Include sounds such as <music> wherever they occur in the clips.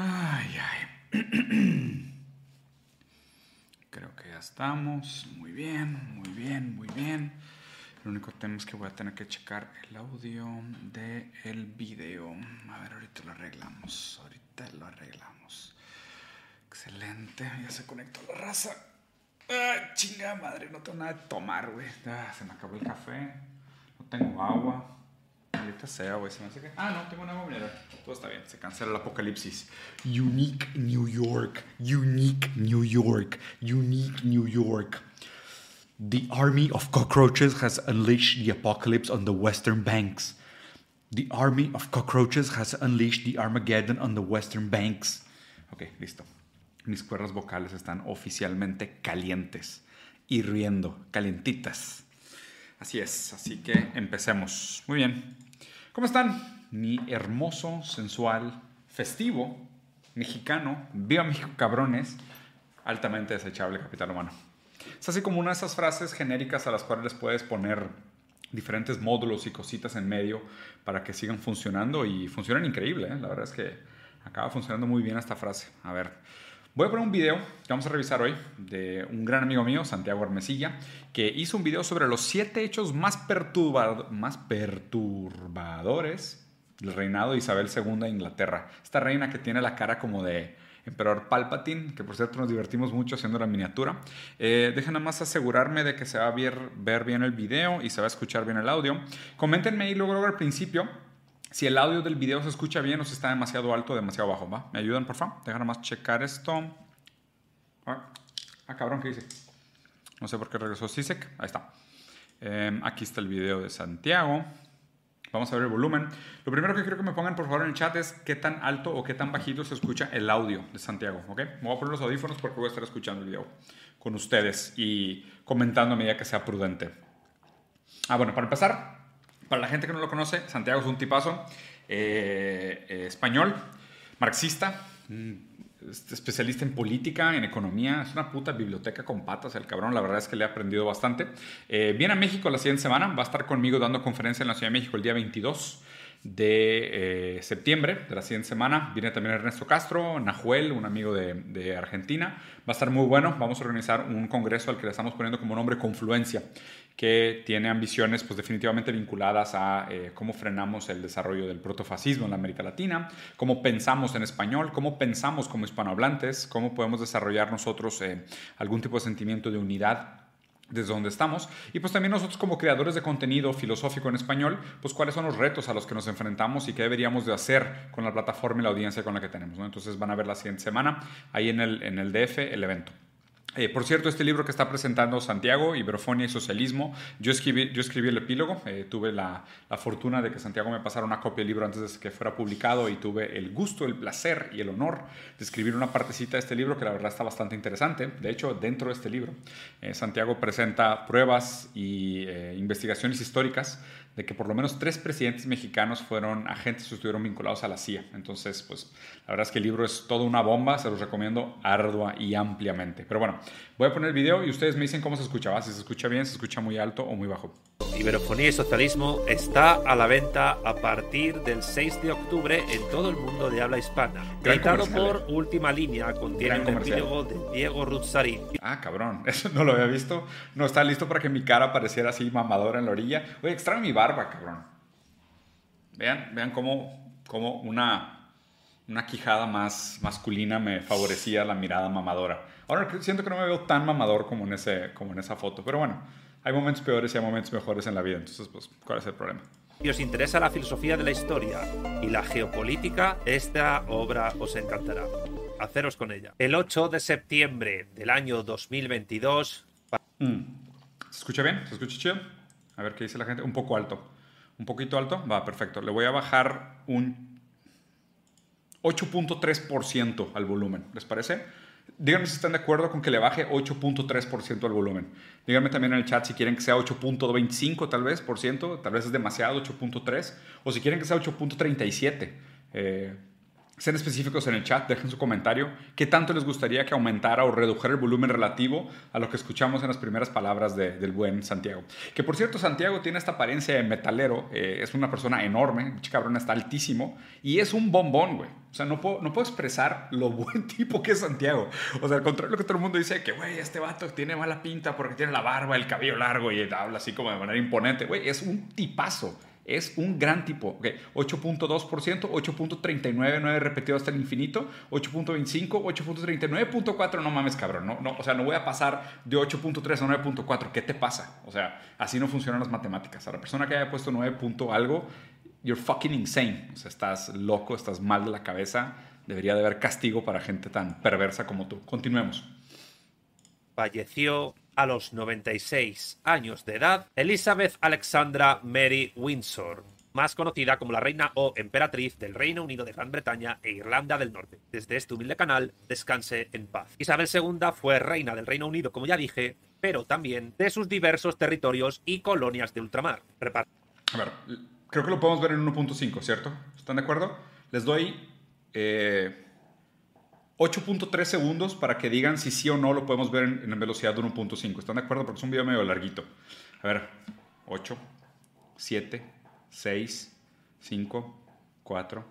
Ay, ay. <clears throat> Creo que ya estamos. Muy bien, muy bien, muy bien. El único tema es que voy a tener que checar el audio del el video. A ver, ahorita lo arreglamos. Ahorita lo arreglamos. Excelente. Ya se conectó la raza. Ay, chinga madre, no tengo nada de tomar, güey. Ah, se me acabó el café. No tengo agua. Ahorita sea, güey. Se me hace que. Ah, no, tengo una mineral. Todo está bien. Se cancela el apocalipsis. Unique New York. Unique New York. Unique New York. The army of cockroaches has unleashed the apocalypse on the western banks. The army of cockroaches has unleashed the Armageddon on the western banks. Ok, listo. Mis cuerdas vocales están oficialmente calientes, hirviendo, calientitas. Así es, así que empecemos. Muy bien. ¿Cómo están? Mi hermoso, sensual, festivo, mexicano, viva México cabrones, altamente desechable capital humano. Es así como una de esas frases genéricas a las cuales les puedes poner diferentes módulos y cositas en medio para que sigan funcionando y funcionan increíble. ¿eh? La verdad es que acaba funcionando muy bien esta frase. A ver, voy a poner un video que vamos a revisar hoy de un gran amigo mío, Santiago Hermesilla, que hizo un video sobre los siete hechos más, perturbado, más perturbadores del reinado de Isabel II de Inglaterra. Esta reina que tiene la cara como de emperador Palpatine, que por cierto nos divertimos mucho haciendo la miniatura. Eh, dejen nada más asegurarme de que se va a ver, ver, bien el video y se va a escuchar bien el audio. Coméntenme ahí luego, luego al principio si el audio del video se escucha bien o si está demasiado alto o demasiado bajo. ¿va? ¿Me ayudan, por favor? Nada más checar esto. Ah, ah, cabrón, ¿qué dice? No sé por qué regresó Sisek. Ahí está. Eh, aquí está el video de Santiago. Vamos a ver el volumen. Lo primero que quiero que me pongan por favor en el chat es qué tan alto o qué tan bajito se escucha el audio de Santiago. ¿ok? Me voy a poner los audífonos porque voy a estar escuchando el video con ustedes y comentando a medida que sea prudente. Ah, bueno, para empezar, para la gente que no lo conoce, Santiago es un tipazo eh, eh, español, marxista, especialista en política, en economía, es una puta biblioteca con patas el cabrón, la verdad es que le he aprendido bastante. Eh, viene a México la siguiente semana, va a estar conmigo dando conferencia en la Ciudad de México el día 22 de eh, septiembre de la siguiente semana. Viene también Ernesto Castro, Nahuel, un amigo de, de, Argentina. Va a estar muy bueno. Vamos a organizar un congreso al que le estamos poniendo como nombre Confluencia, que tiene ambiciones pues definitivamente vinculadas a eh, cómo frenamos el desarrollo del protofascismo en la América Latina, cómo pensamos en español, cómo pensamos como hispanohablantes, cómo podemos desarrollar nosotros eh, algún tipo de sentimiento de unidad desde donde estamos. Y pues también nosotros como creadores de contenido filosófico en español, pues cuáles son los retos a los que nos enfrentamos y qué deberíamos de hacer con la plataforma y la audiencia con la que tenemos. ¿no? Entonces van a ver la siguiente semana ahí en el, en el DF el evento. Eh, por cierto, este libro que está presentando Santiago, Iberofonia y Socialismo, yo escribí, yo escribí el epílogo, eh, tuve la, fortuna de que Santiago me pasara una copia del libro antes de que fuera publicado y tuve el gusto, el placer y el honor de escribir una partecita de este libro que la verdad está bastante interesante. De hecho, dentro de este libro, eh, Santiago presenta pruebas y investigaciones históricas de que por lo menos tres presidentes mexicanos fueron agentes o estuvieron vinculados a la CIA. Entonces, pues la verdad es que el libro es toda una bomba, se los recomiendo ardua y ampliamente. Pero bueno, voy a poner el video y ustedes me dicen cómo se escucha, si se escucha bien, se escucha muy alto o muy bajo. Iberofonía y Socialismo está a la venta a partir del 6 de octubre en todo el mundo de habla hispana. Editado por Última Línea, contiene un epílogo de Diego Ruzzari. Ah, cabrón, <laughs> eso no lo había visto. No está listo para que mi cara pareciera así mamadora en la orilla. Oye, extraño mi barba, cabrón. Vean, vean cómo, cómo una, una quijada más masculina me favorecía la mirada mamadora. Ahora siento que no me veo tan mamador como en, ese, como en esa foto, pero bueno hay momentos peores y hay momentos mejores en la vida. Entonces, pues, ¿cuál es el problema? Si os interesa la filosofía de la historia y la geopolítica, esta obra os encantará. Haceros con ella. El 8 de septiembre del año 2022. Mm. ¿Se escucha bien? ¿Se escucha chido? A ver qué dice la gente. Un poco alto. ¿Un poquito alto? Va, perfecto. Le voy a bajar un 8.3% al volumen. ¿Les parece? Díganme si están de acuerdo con que le baje 8.3% al volumen. Díganme también en el chat si quieren que sea 8.25 tal vez por ciento, tal vez es demasiado 8.3, o si quieren que sea 8.37. Eh, sean específicos en el chat, dejen su comentario. ¿Qué tanto les gustaría que aumentara o redujera el volumen relativo a lo que escuchamos en las primeras palabras del buen Santiago? Que por cierto, Santiago tiene esta apariencia de metalero, eh, es una persona enorme, el cabrón está altísimo y es un bombón, güey. O sea, no puedo, no puedo expresar lo <laughs> buen tipo que es Santiago. O sea, al contrario de lo que todo el mundo dice, que, güey, este vato tiene mala pinta porque tiene la barba, el cabello largo y habla así como de manera imponente. Güey, es un tipazo es un gran tipo. Okay. 8.2%, 8.399 repetido hasta el infinito, 8.25, 8.39.4, no mames, cabrón. No, no, o sea, no voy a pasar de 8.3 a 9.4. ¿Qué te pasa? O sea, así no funcionan las matemáticas. A la persona que haya puesto 9. algo, you're fucking insane. O sea, estás loco, estás mal de la cabeza. Debería de haber castigo para gente tan perversa como tú. Continuemos. Falleció a los 96 años de edad Elizabeth Alexandra Mary Windsor, más conocida como la reina o emperatriz del Reino Unido de Gran Bretaña e Irlanda del Norte. Desde este humilde canal, descanse en paz. Isabel II fue reina del Reino Unido, como ya dije, pero también de sus diversos territorios y colonias de ultramar. A ver, creo que lo podemos ver en 1.5, ¿cierto? ¿Están de acuerdo? Les doy... Eh 8.3 segundos para que digan si sí o no lo podemos ver en, velocidad de 1.5. ¿Están de acuerdo? Porque es un video medio larguito. A ver, 8, 7, 6, 5, 4,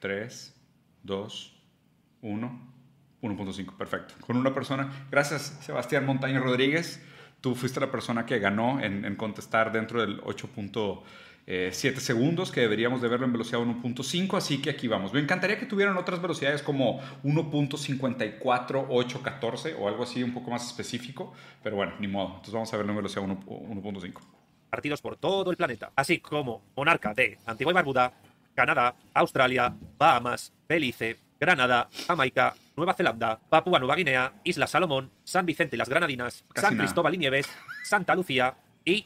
3, 2, 1, 1.5. Perfecto. Con una persona. Gracias, Sebastián Montaño Rodríguez. Tú fuiste la persona que ganó en, contestar dentro del 8.5 7 eh, segundos, que deberíamos de verlo en velocidad 1.5, así que aquí vamos. Me encantaría que tuvieran otras velocidades como 1.54814 o algo así un poco más específico, pero bueno, ni modo. Entonces vamos a verlo en velocidad 1.5. Partidos por todo el planeta, así como monarca de Antigua y Barbuda, Canadá, Australia, Bahamas, Belice, Granada, Jamaica, Nueva Zelanda, Papúa Nueva Guinea, Isla Salomón, San Vicente y las Granadinas, San Cristóbal y Nieves, Santa Lucía y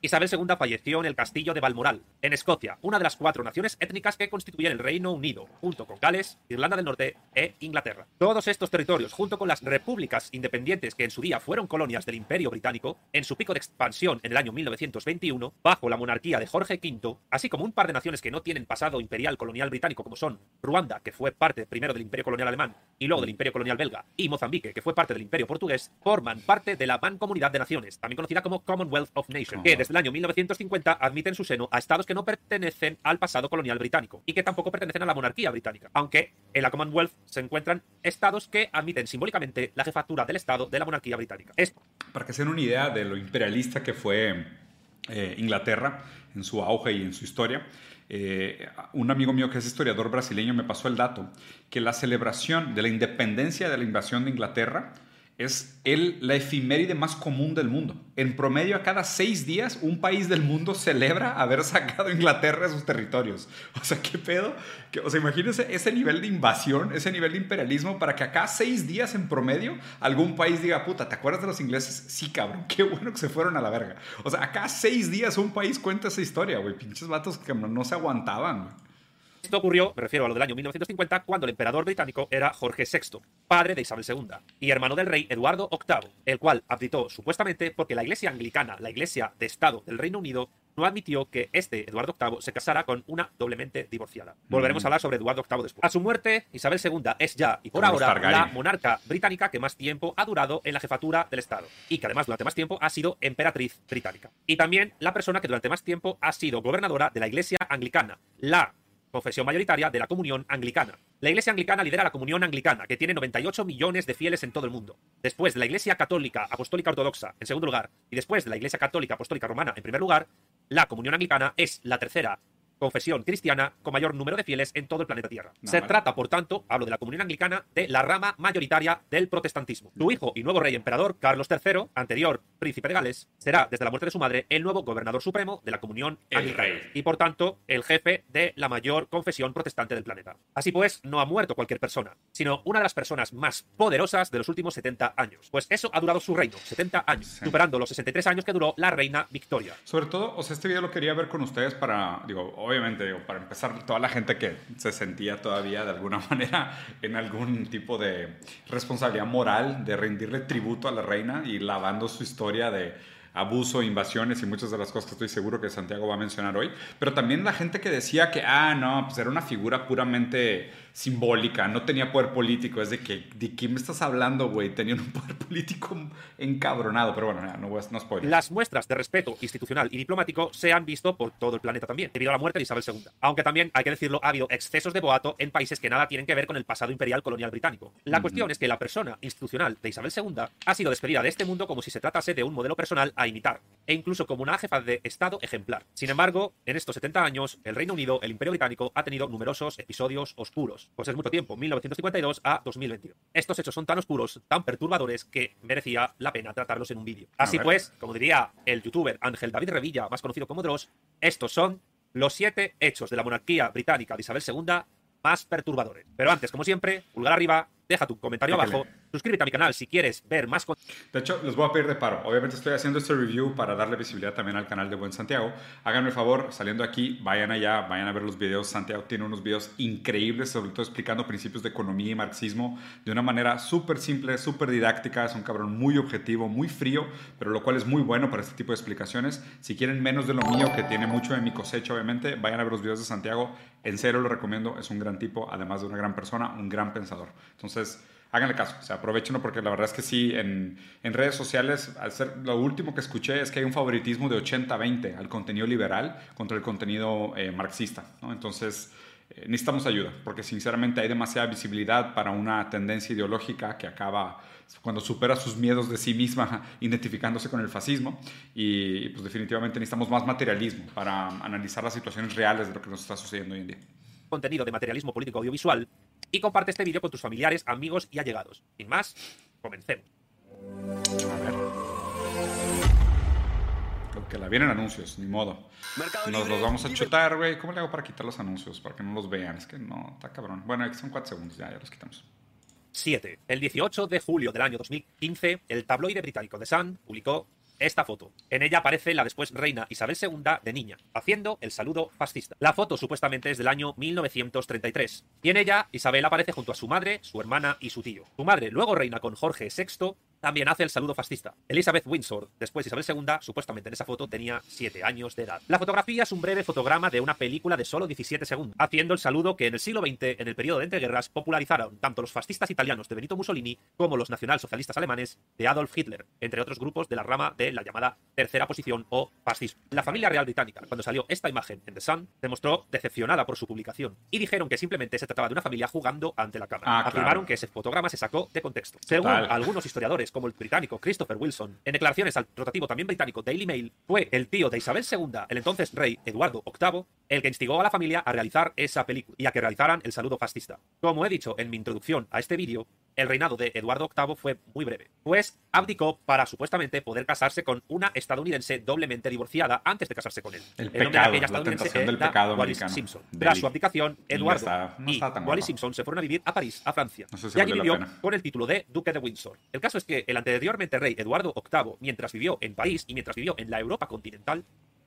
Isabel II falleció en el castillo de Balmoral, en Escocia, una de las cuatro naciones étnicas que constituyen el Reino Unido, junto con Gales, Irlanda del Norte e Inglaterra. Todos estos territorios, junto con las repúblicas independientes que en su día fueron colonias del Imperio Británico, en su pico de expansión en el año 1921, bajo la monarquía de Jorge V, así como un par de naciones que no tienen pasado imperial colonial británico, como son Ruanda, que fue parte primero del Imperio Colonial Alemán y luego del Imperio Colonial Belga, y Mozambique, que fue parte del Imperio Portugués, forman parte de la Mancomunidad de Naciones, también conocida como Commonwealth of Nations que desde el año 1950 admite en su seno a estados que no pertenecen al pasado colonial británico y que tampoco pertenecen a la monarquía británica, aunque en la Commonwealth se encuentran estados que admiten simbólicamente la jefatura del estado de la monarquía británica. Para que se den una idea de lo imperialista que fue eh, Inglaterra en su auge y en su historia, eh, un amigo mío que es historiador brasileño me pasó el dato que la celebración de la independencia de la invasión de Inglaterra es el, la efiméride más común del mundo. En promedio, a cada seis días, un país del mundo celebra haber sacado a Inglaterra de sus territorios. O sea, ¿qué pedo? o sea, imagínense ese nivel de invasión, ese nivel de imperialismo, para que acá seis días en promedio algún país diga, puta, ¿te acuerdas de los ingleses? Sí, cabrón, <laughs> qué bueno que se fueron a la verga. O sea, acá seis días un país cuenta esa historia, güey. Pinches vatos que no se aguantaban, güey. Esto ocurrió, me refiero a lo del año 1950, cuando el emperador británico era Jorge VI, padre de Isabel II, y hermano del rey Eduardo VIII, el cual abdicó supuestamente porque la iglesia anglicana, la iglesia de Estado del Reino Unido, no admitió que este Eduardo VIII se casara con una doblemente divorciada. Volveremos a hablar sobre Eduardo VIII después. A su muerte, Isabel II es ya y por ahora la monarca británica que más tiempo ha durado en la jefatura del Estado y que además durante más tiempo ha sido emperatriz británica. Y también la persona que durante más tiempo ha sido gobernadora de la iglesia anglicana, la confesión mayoritaria de la comunión anglicana. La Iglesia anglicana lidera la comunión anglicana, que tiene 98 millones de fieles en todo el mundo. Después de la Iglesia católica apostólica ortodoxa, en segundo lugar, y después de la Iglesia católica apostólica romana, en primer lugar, la comunión anglicana es la tercera confesión cristiana con mayor número de fieles en todo el planeta Tierra. Se trata, por tanto, hablo de la comunión anglicana, de la rama mayoritaria del protestantismo. Su hijo y nuevo rey emperador, Carlos III, anterior príncipe de Gales, será, desde la muerte de su madre, el nuevo gobernador supremo de la comunión anglicana. Y, por tanto, el jefe de la mayor confesión protestante del planeta. Así pues, no ha muerto cualquier persona, sino una de las personas más poderosas de los últimos 70 años. Pues eso ha durado su reino, 70 años, superando los 63 años que duró la reina Victoria. Sobre todo, o sea, este video lo quería ver con ustedes para, digo, obviamente, para empezar, toda la gente que se sentía todavía de alguna <laughs> manera en algún tipo de responsabilidad moral de rendirle tributo a la reina y lavando su historia de abuso, invasiones y muchas de las cosas que estoy seguro que Santiago va a mencionar hoy, pero también la gente que decía que, ah, no, pues era una figura puramente simbólica, no tenía poder político. Es de que, ¿de quién me estás hablando, güey? Tenía un poder <laughs> político encabronado, pero bueno, no, no spoiler. Las muestras de respeto institucional y diplomático se han visto por todo el planeta también, debido a la muerte de Isabel II. Aunque también, hay que decirlo, ha habido excesos de boato en países que nada tienen que ver con el pasado imperial colonial británico. La cuestión es que la persona institucional de Isabel II ha sido despedida de este mundo como si se tratase de un modelo personal a imitar, e incluso como una jefa de Estado ejemplar. Sin embargo, en estos 70 años, el Reino Unido, el Imperio Británico, ha tenido numerosos episodios oscuros. Pues es mucho tiempo, 1952 a 2022. Estos hechos son tan oscuros, tan perturbadores, que merecía la pena tratarlos en un vídeo. Así pues, como diría el youtuber Ángel David Revilla, más conocido como Dross, estos son los siete hechos de la monarquía británica de Isabel II más perturbadores. Pero antes, como siempre, pulgar arriba, deja tu comentario abajo, suscríbete a mi canal si quieres ver más De hecho, les voy a pedir de paro. Obviamente estoy haciendo este review para darle visibilidad también al canal de Buen Santiago. Háganme el favor, saliendo aquí, vayan allá, vayan a ver los videos. Santiago tiene unos videos increíbles, sobre todo explicando principios de economía y marxismo de una manera súper simple, súper didáctica. Es un cabrón muy objetivo, muy frío, pero lo cual es muy bueno para este tipo de explicaciones. Si quieren menos de lo mío, que tiene mucho de mi cosecha, obviamente, vayan a ver los videos de Santiago. En serio lo recomiendo, es un gran tipo, además de una gran persona, un gran pensador. Entonces, háganle caso, o sea, aprovechenlo porque la verdad es que sí, en, en redes sociales, al ser, lo último que escuché es que hay un favoritismo de 80-20 al contenido liberal contra el contenido eh, marxista, ¿no? Entonces, eh, necesitamos ayuda, porque sinceramente hay demasiada visibilidad para una tendencia ideológica que acaba cuando supera sus miedos de sí misma <laughs> identificándose con el fascismo y pues definitivamente necesitamos más materialismo para analizar las situaciones reales de lo que nos está sucediendo hoy en día. Contenido de materialismo político audiovisual y comparte este vídeo con tus familiares, amigos y allegados. Sin más, comencemos. A ver. que la vienen anuncios, ni modo. Nos los vamos a chutar, güey. ¿Cómo le hago para quitar los anuncios? Para que no los vean. Es que no, está cabrón. Bueno, son cuatro segundos, ya, ya los quitamos. 7. El 18 de julio del año 2015, el tabloide británico The Sun publicó esta foto. En ella aparece la después reina Isabel II de niña, haciendo el saludo fascista. La foto supuestamente es del año 1933. Y en ella Isabel aparece junto a su madre, su hermana y su tío. Su madre luego reina con Jorge VI también hace el saludo fascista. Elizabeth Windsor, después Isabel II, supuestamente en esa foto tenía 7 años de edad. La fotografía es un breve fotograma de una película de solo 17 segundos, haciendo el saludo que en el siglo XX, en el periodo de entreguerras, popularizaron tanto los fascistas italianos de Benito Mussolini como los nacionalsocialistas alemanes de Adolf Hitler, entre otros grupos de la rama de la llamada tercera posición o fascismo. La familia real británica, cuando salió esta imagen en The Sun, demostró decepcionada por su publicación y dijeron que simplemente se trataba de una familia jugando ante la cámara. Ah, Afirmaron que ese fotograma se sacó de contexto. Según algunos historiadores como el británico Christopher Wilson, en declaraciones al rotativo también británico Daily Mail, fue el tío de Isabel II, el entonces rey Eduardo VIII, el que instigó a la familia a realizar esa película y a que realizaran el saludo fascista. Como he dicho en mi introducción a este vídeo, el reinado de Eduardo VIII fue muy breve, pues abdicó para supuestamente poder casarse con una estadounidense doblemente divorciada antes de casarse con él. El, nombre de aquella estadounidense del pecado Wallis Simpson. Tras su abdicación, Eduardo y Wallis Simpson se fueron a vivir a París, a Francia, y allí vivió con el título de Duque de Windsor. El caso es que el anteriormente rey Eduardo VIII, mientras vivió en París y mientras vivió en la Europa continental,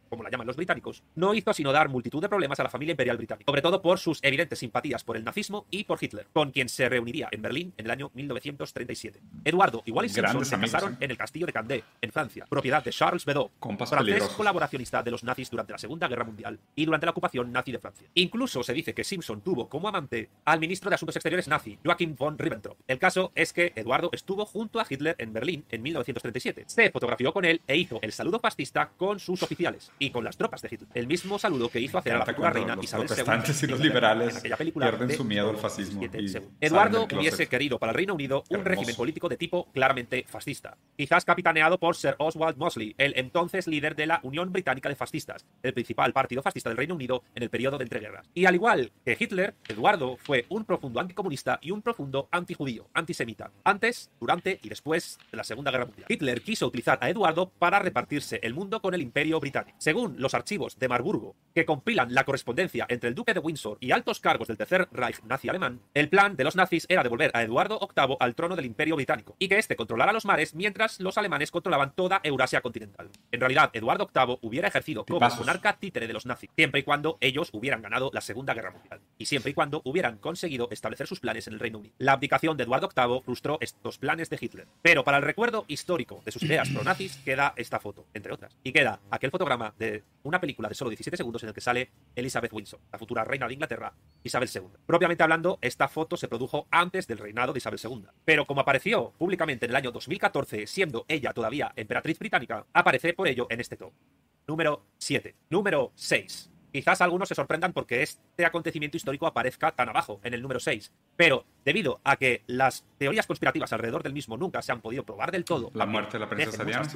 como la llaman los británicos, no hizo sino dar multitud de problemas a la familia imperial británica, sobre todo por sus evidentes simpatías por el nazismo y por Hitler, con quien se reuniría en Berlín en el año 1937. Eduardo y Wallis Simpson se casaron ¿eh? en el castillo de Candé, en Francia, propiedad de Charles Bedot, francés colaboracionista de los nazis durante la Segunda Guerra Mundial y durante la ocupación nazi de Francia. Incluso se dice que Simpson tuvo como amante al ministro de Asuntos Exteriores nazi, Joachim von Ribbentrop. El caso es que Eduardo estuvo junto a Hitler en Berlín en 1937. Se fotografió con él e hizo el saludo fascista con sus oficiales y con las tropas de Hitler. El mismo saludo que hizo hacer a la futura reina los Isabel II. y los liberales pierden su miedo al fascismo. Eduardo hubiese querido para el Reino Unido un régimen político de tipo claramente fascista, quizás capitaneado por Sir Oswald Mosley, el entonces líder de la Unión Británica de Fascistas, el principal partido fascista del Reino Unido en el periodo de entreguerras. Y al igual que Hitler, Eduardo fue un profundo anticomunista y un profundo antijudío, antisemita, antes, durante y después de la Segunda Guerra Mundial. Hitler quiso utilizar a Eduardo para repartirse el mundo con el Imperio Británico. Según los archivos de Marburgo, que compilan la correspondencia entre el duque de Windsor y altos cargos del Tercer Reich nazi alemán, el plan de los nazis era devolver a Eduardo VIII al trono del Imperio Británico y que éste controlara los mares mientras los alemanes controlaban toda Eurasia continental. En realidad, Eduardo VIII hubiera ejercido como monarca títere de los nazis, siempre y cuando ellos hubieran ganado la Segunda Guerra Mundial y siempre y cuando hubieran conseguido establecer sus planes en el Reino Unido. La abdicación de Eduardo VIII frustró estos planes de Hitler. Pero para el recuerdo histórico de sus ideas pro-nazis queda esta foto, entre otras, y queda aquel fotograma de una película de solo 17 segundos en el que sale Elizabeth Windsor, la futura reina de Inglaterra, Isabel II. Propiamente hablando, esta foto se produjo antes del reinado de Isabel II. Pero como apareció públicamente en el año 2014, siendo ella todavía emperatriz británica, aparece por ello en este top. Número 7. Número 6. Quizás algunos se sorprendan porque este acontecimiento histórico aparezca tan abajo, en el número 6. Pero debido a que las teorías conspirativas alrededor del mismo nunca se han podido probar del todo, la muerte de la princesa Diana,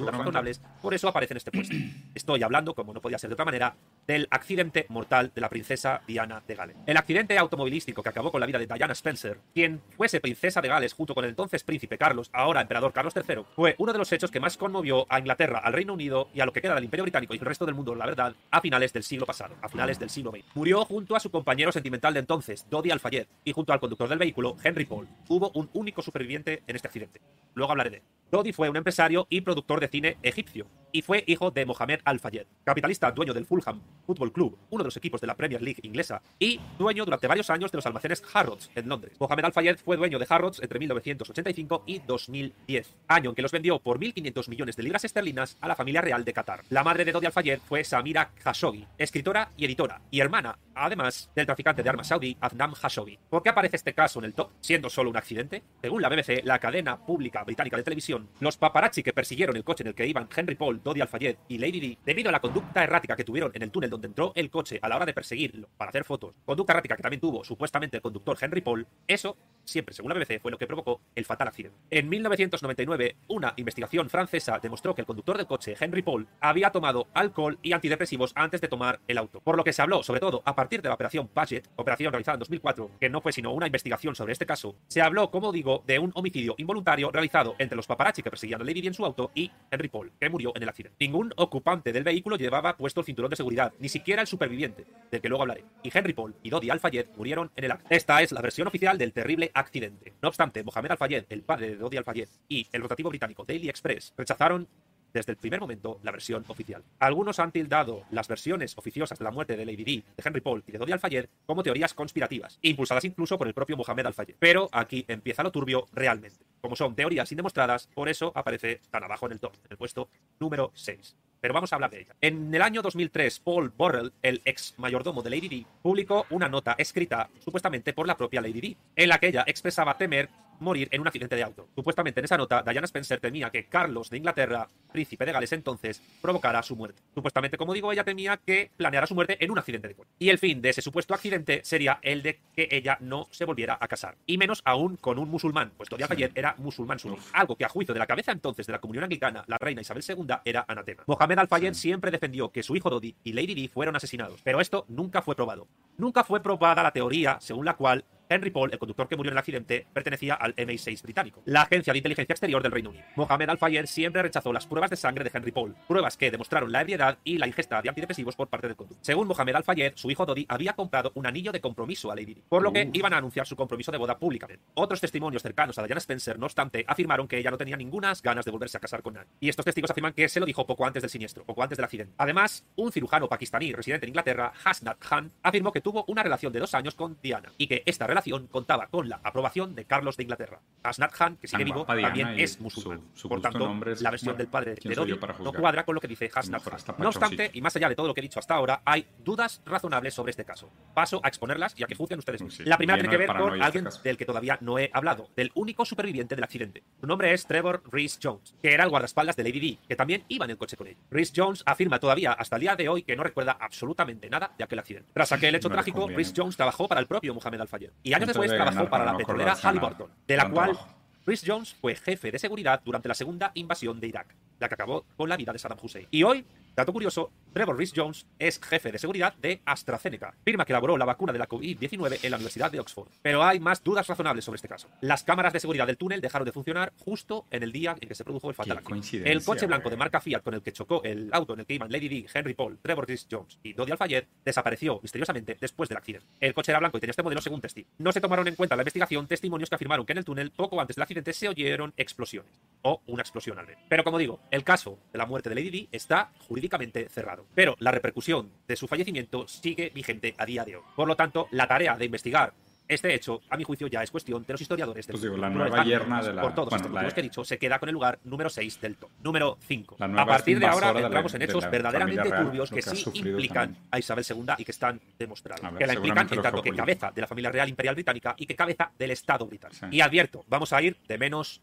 por eso aparece en este puesto. <clears throat> Estoy hablando, como no podía ser de otra manera, del accidente mortal de la princesa Diana de Gales. El accidente automovilístico que acabó con la vida de Diana Spencer, quien fuese princesa de Gales junto con el entonces príncipe Carlos, ahora emperador Carlos III, fue uno de los hechos que más conmovió a Inglaterra, al Reino Unido y a lo que queda del Imperio Británico y el resto del mundo, la verdad, a finales del siglo pasado, a finales del siglo XX. Murió junto a su compañero sentimental de entonces, Dodi Al-Fayed, y junto al conductor del vehículo, Henry Paul. Hubo un único superviviente en este accidente. Luego hablaré de él. Fue un empresario y productor de cine egipcio, y fue hijo de Mohamed Al-Fayed, capitalista dueño del Fulham Football Club, uno de los equipos de la Premier League inglesa, y dueño durante varios años de los almacenes Harrods en Londres. Mohamed Al-Fayed fue dueño de Harrods entre 1985 y 2010, año en que los vendió por 1.500 millones de libras esterlinas a la familia real de Qatar. La madre de Dodi Al-Fayed fue Samira Khashoggi, escritora y editora, y hermana, además, del traficante de armas saudí Adnan Khashoggi. ¿Por qué aparece este caso en el top, siendo solo un accidente? Según la BBC, la cadena pública británica de televisión, los paparazzi que persiguieron el coche en el que iban Henry Paul, Dodi Al-Fayed y Lady Di, debido a la conducta errática que tuvieron en el túnel donde entró el coche a la hora de perseguirlo para hacer fotos, conducta errática que también tuvo supuestamente el conductor Henry Paul, eso siempre, según la BBC, fue lo que provocó el fatal accidente. En 1999, una investigación francesa demostró que el conductor del coche, Henry Paul, había tomado alcohol y antidepresivos antes de tomar el auto, por lo que se habló, sobre todo a partir de la operación Paget, operación realizada en 2004, que no fue sino una investigación sobre este caso, se habló, como digo, de un homicidio involuntario realizado entre los paparazzi que perseguían a Lady Di en su auto y Henry Paul, que murió en el Ningún ocupante del vehículo llevaba puesto el cinturón de seguridad, ni siquiera el superviviente, del que luego hablaré. Y Henry Paul y Dodi Al-Fayed murieron en el acto. Esta es la versión oficial del terrible accidente. No obstante, Mohamed Al-Fayed, el padre de Dodi Al-Fayed, y el rotativo británico Daily Express rechazaron desde el primer momento la versión oficial. Algunos han tildado las versiones oficiosas de la muerte de Lady Di, de Henry Paul y de Dodi Al-Fayed como teorías conspirativas, impulsadas incluso por el propio Mohamed Al-Fayed. Pero aquí empieza lo turbio realmente. Como son teorías indemostradas, por eso aparece tan abajo en el top, en el puesto número 6 pero vamos a hablar de ella. En el año 2003, Paul Borrell, el ex mayordomo de Lady Di, publicó una nota escrita supuestamente por la propia Lady Di, en la que ella expresaba temer morir en un accidente de auto. Supuestamente en esa nota, Diana Spencer temía que Carlos de Inglaterra, príncipe de Gales entonces, provocara su muerte. Supuestamente, como digo, ella temía que planeara su muerte en un accidente de coche. Y el fin de ese supuesto accidente sería el de que ella no se volviera a casar. Y menos aún con un musulmán, pues Dodi Al-Fayed era musulmán suní. Algo que a juicio de la cabeza entonces de la comunión anglicana, la reina Isabel II, era anatema. Mohamed Al-Fayed siempre defendió que su hijo Dodi y Lady Di fueron asesinados, pero esto nunca fue probado. Nunca fue probada la teoría según la cual Henry Paul, el conductor que murió en el accidente, pertenecía al MI6 británico, la agencia de inteligencia exterior del Reino Unido. Mohamed Al-Fayed siempre rechazó las pruebas de sangre de Henry Paul, pruebas que demostraron la ebriedad y la ingesta de antidepresivos por parte del conductor. Según Mohamed Al-Fayed, su hijo Dodi había comprado un anillo de compromiso a Lady Di, por lo que iban a anunciar su compromiso de boda públicamente. Otros testimonios cercanos a Diana Spencer, no obstante, afirmaron que ella no tenía ninguna ganas de volverse a casar con nadie. Y estos testigos afirman que se lo dijo poco antes del siniestro, poco antes del accidente. Además, un cirujano pakistaní residente en Inglaterra, Hasnat Khan, afirmó que tuvo una relación de dos años con Diana y que esta relación contaba con la aprobación de Carlos de Inglaterra. Asnat Khan, que sigue vivo, también es musulmán. Por tanto, la versión del padre de Dodi no cuadra con lo que dice Hasnat Khan. No obstante, y más allá de todo lo que he dicho hasta ahora, hay dudas razonables sobre este caso. Paso a exponerlas y a que juzguen ustedes mismos. La primera tiene que ver con alguien del que todavía no he hablado, del único superviviente del accidente. Su nombre es Trevor Reese Jones, que era el guardaespaldas de Lady Di, que también iba en el coche con él. Reese Jones afirma todavía hasta el día de hoy que no recuerda absolutamente nada de aquel accidente. Tras aquel hecho trágico, Reese Jones trabajó para el propio Mohamed Al-Fayed y años después trabajó para la petrolera Halliburton, de la cual Chris Jones fue jefe de seguridad durante la segunda invasión de Irak, la que acabó con la vida de Saddam Hussein. Y hoy, dato curioso, Trevor Rhys Jones es jefe de seguridad de AstraZeneca, firma que elaboró la vacuna de la COVID-19 en la Universidad de Oxford. Pero hay más dudas razonables sobre este caso. Las cámaras de seguridad del túnel dejaron de funcionar justo en el día en que se produjo el fatal accidente. El coche blanco de marca Fiat con el que chocó el auto en el que iban Lady Di, Henry Paul, Trevor Rhys Jones y Dodi Al-Fayed desapareció misteriosamente después del accidente. El coche era blanco y tenía este modelo según testigo. No se tomaron en cuenta en la investigación testimonios que afirmaron que en el túnel poco antes del accidente se oyeron explosiones o una explosión al menos. Pero como digo, el caso de la muerte de Lady Di está jurídicamente cerrado. Pero la repercusión de su fallecimiento sigue vigente a día de hoy. Por lo tanto, la tarea de investigar Este hecho, a mi juicio, ya es cuestión de los historiadores del Pues digo, la nueva yerna de la- Por todos bueno, estos motivos que he dicho, se queda con el lugar número 6 del top. Número 5. La A partir de ahora invasora de la- entramos en hechos verdaderamente real, turbios que sí implican también. a Isabel II y que están demostrados. Ver, que la implican en tanto que cabeza de la familia real imperial británica y que cabeza del Estado británico. Sí. Y advierto, vamos a ir de menos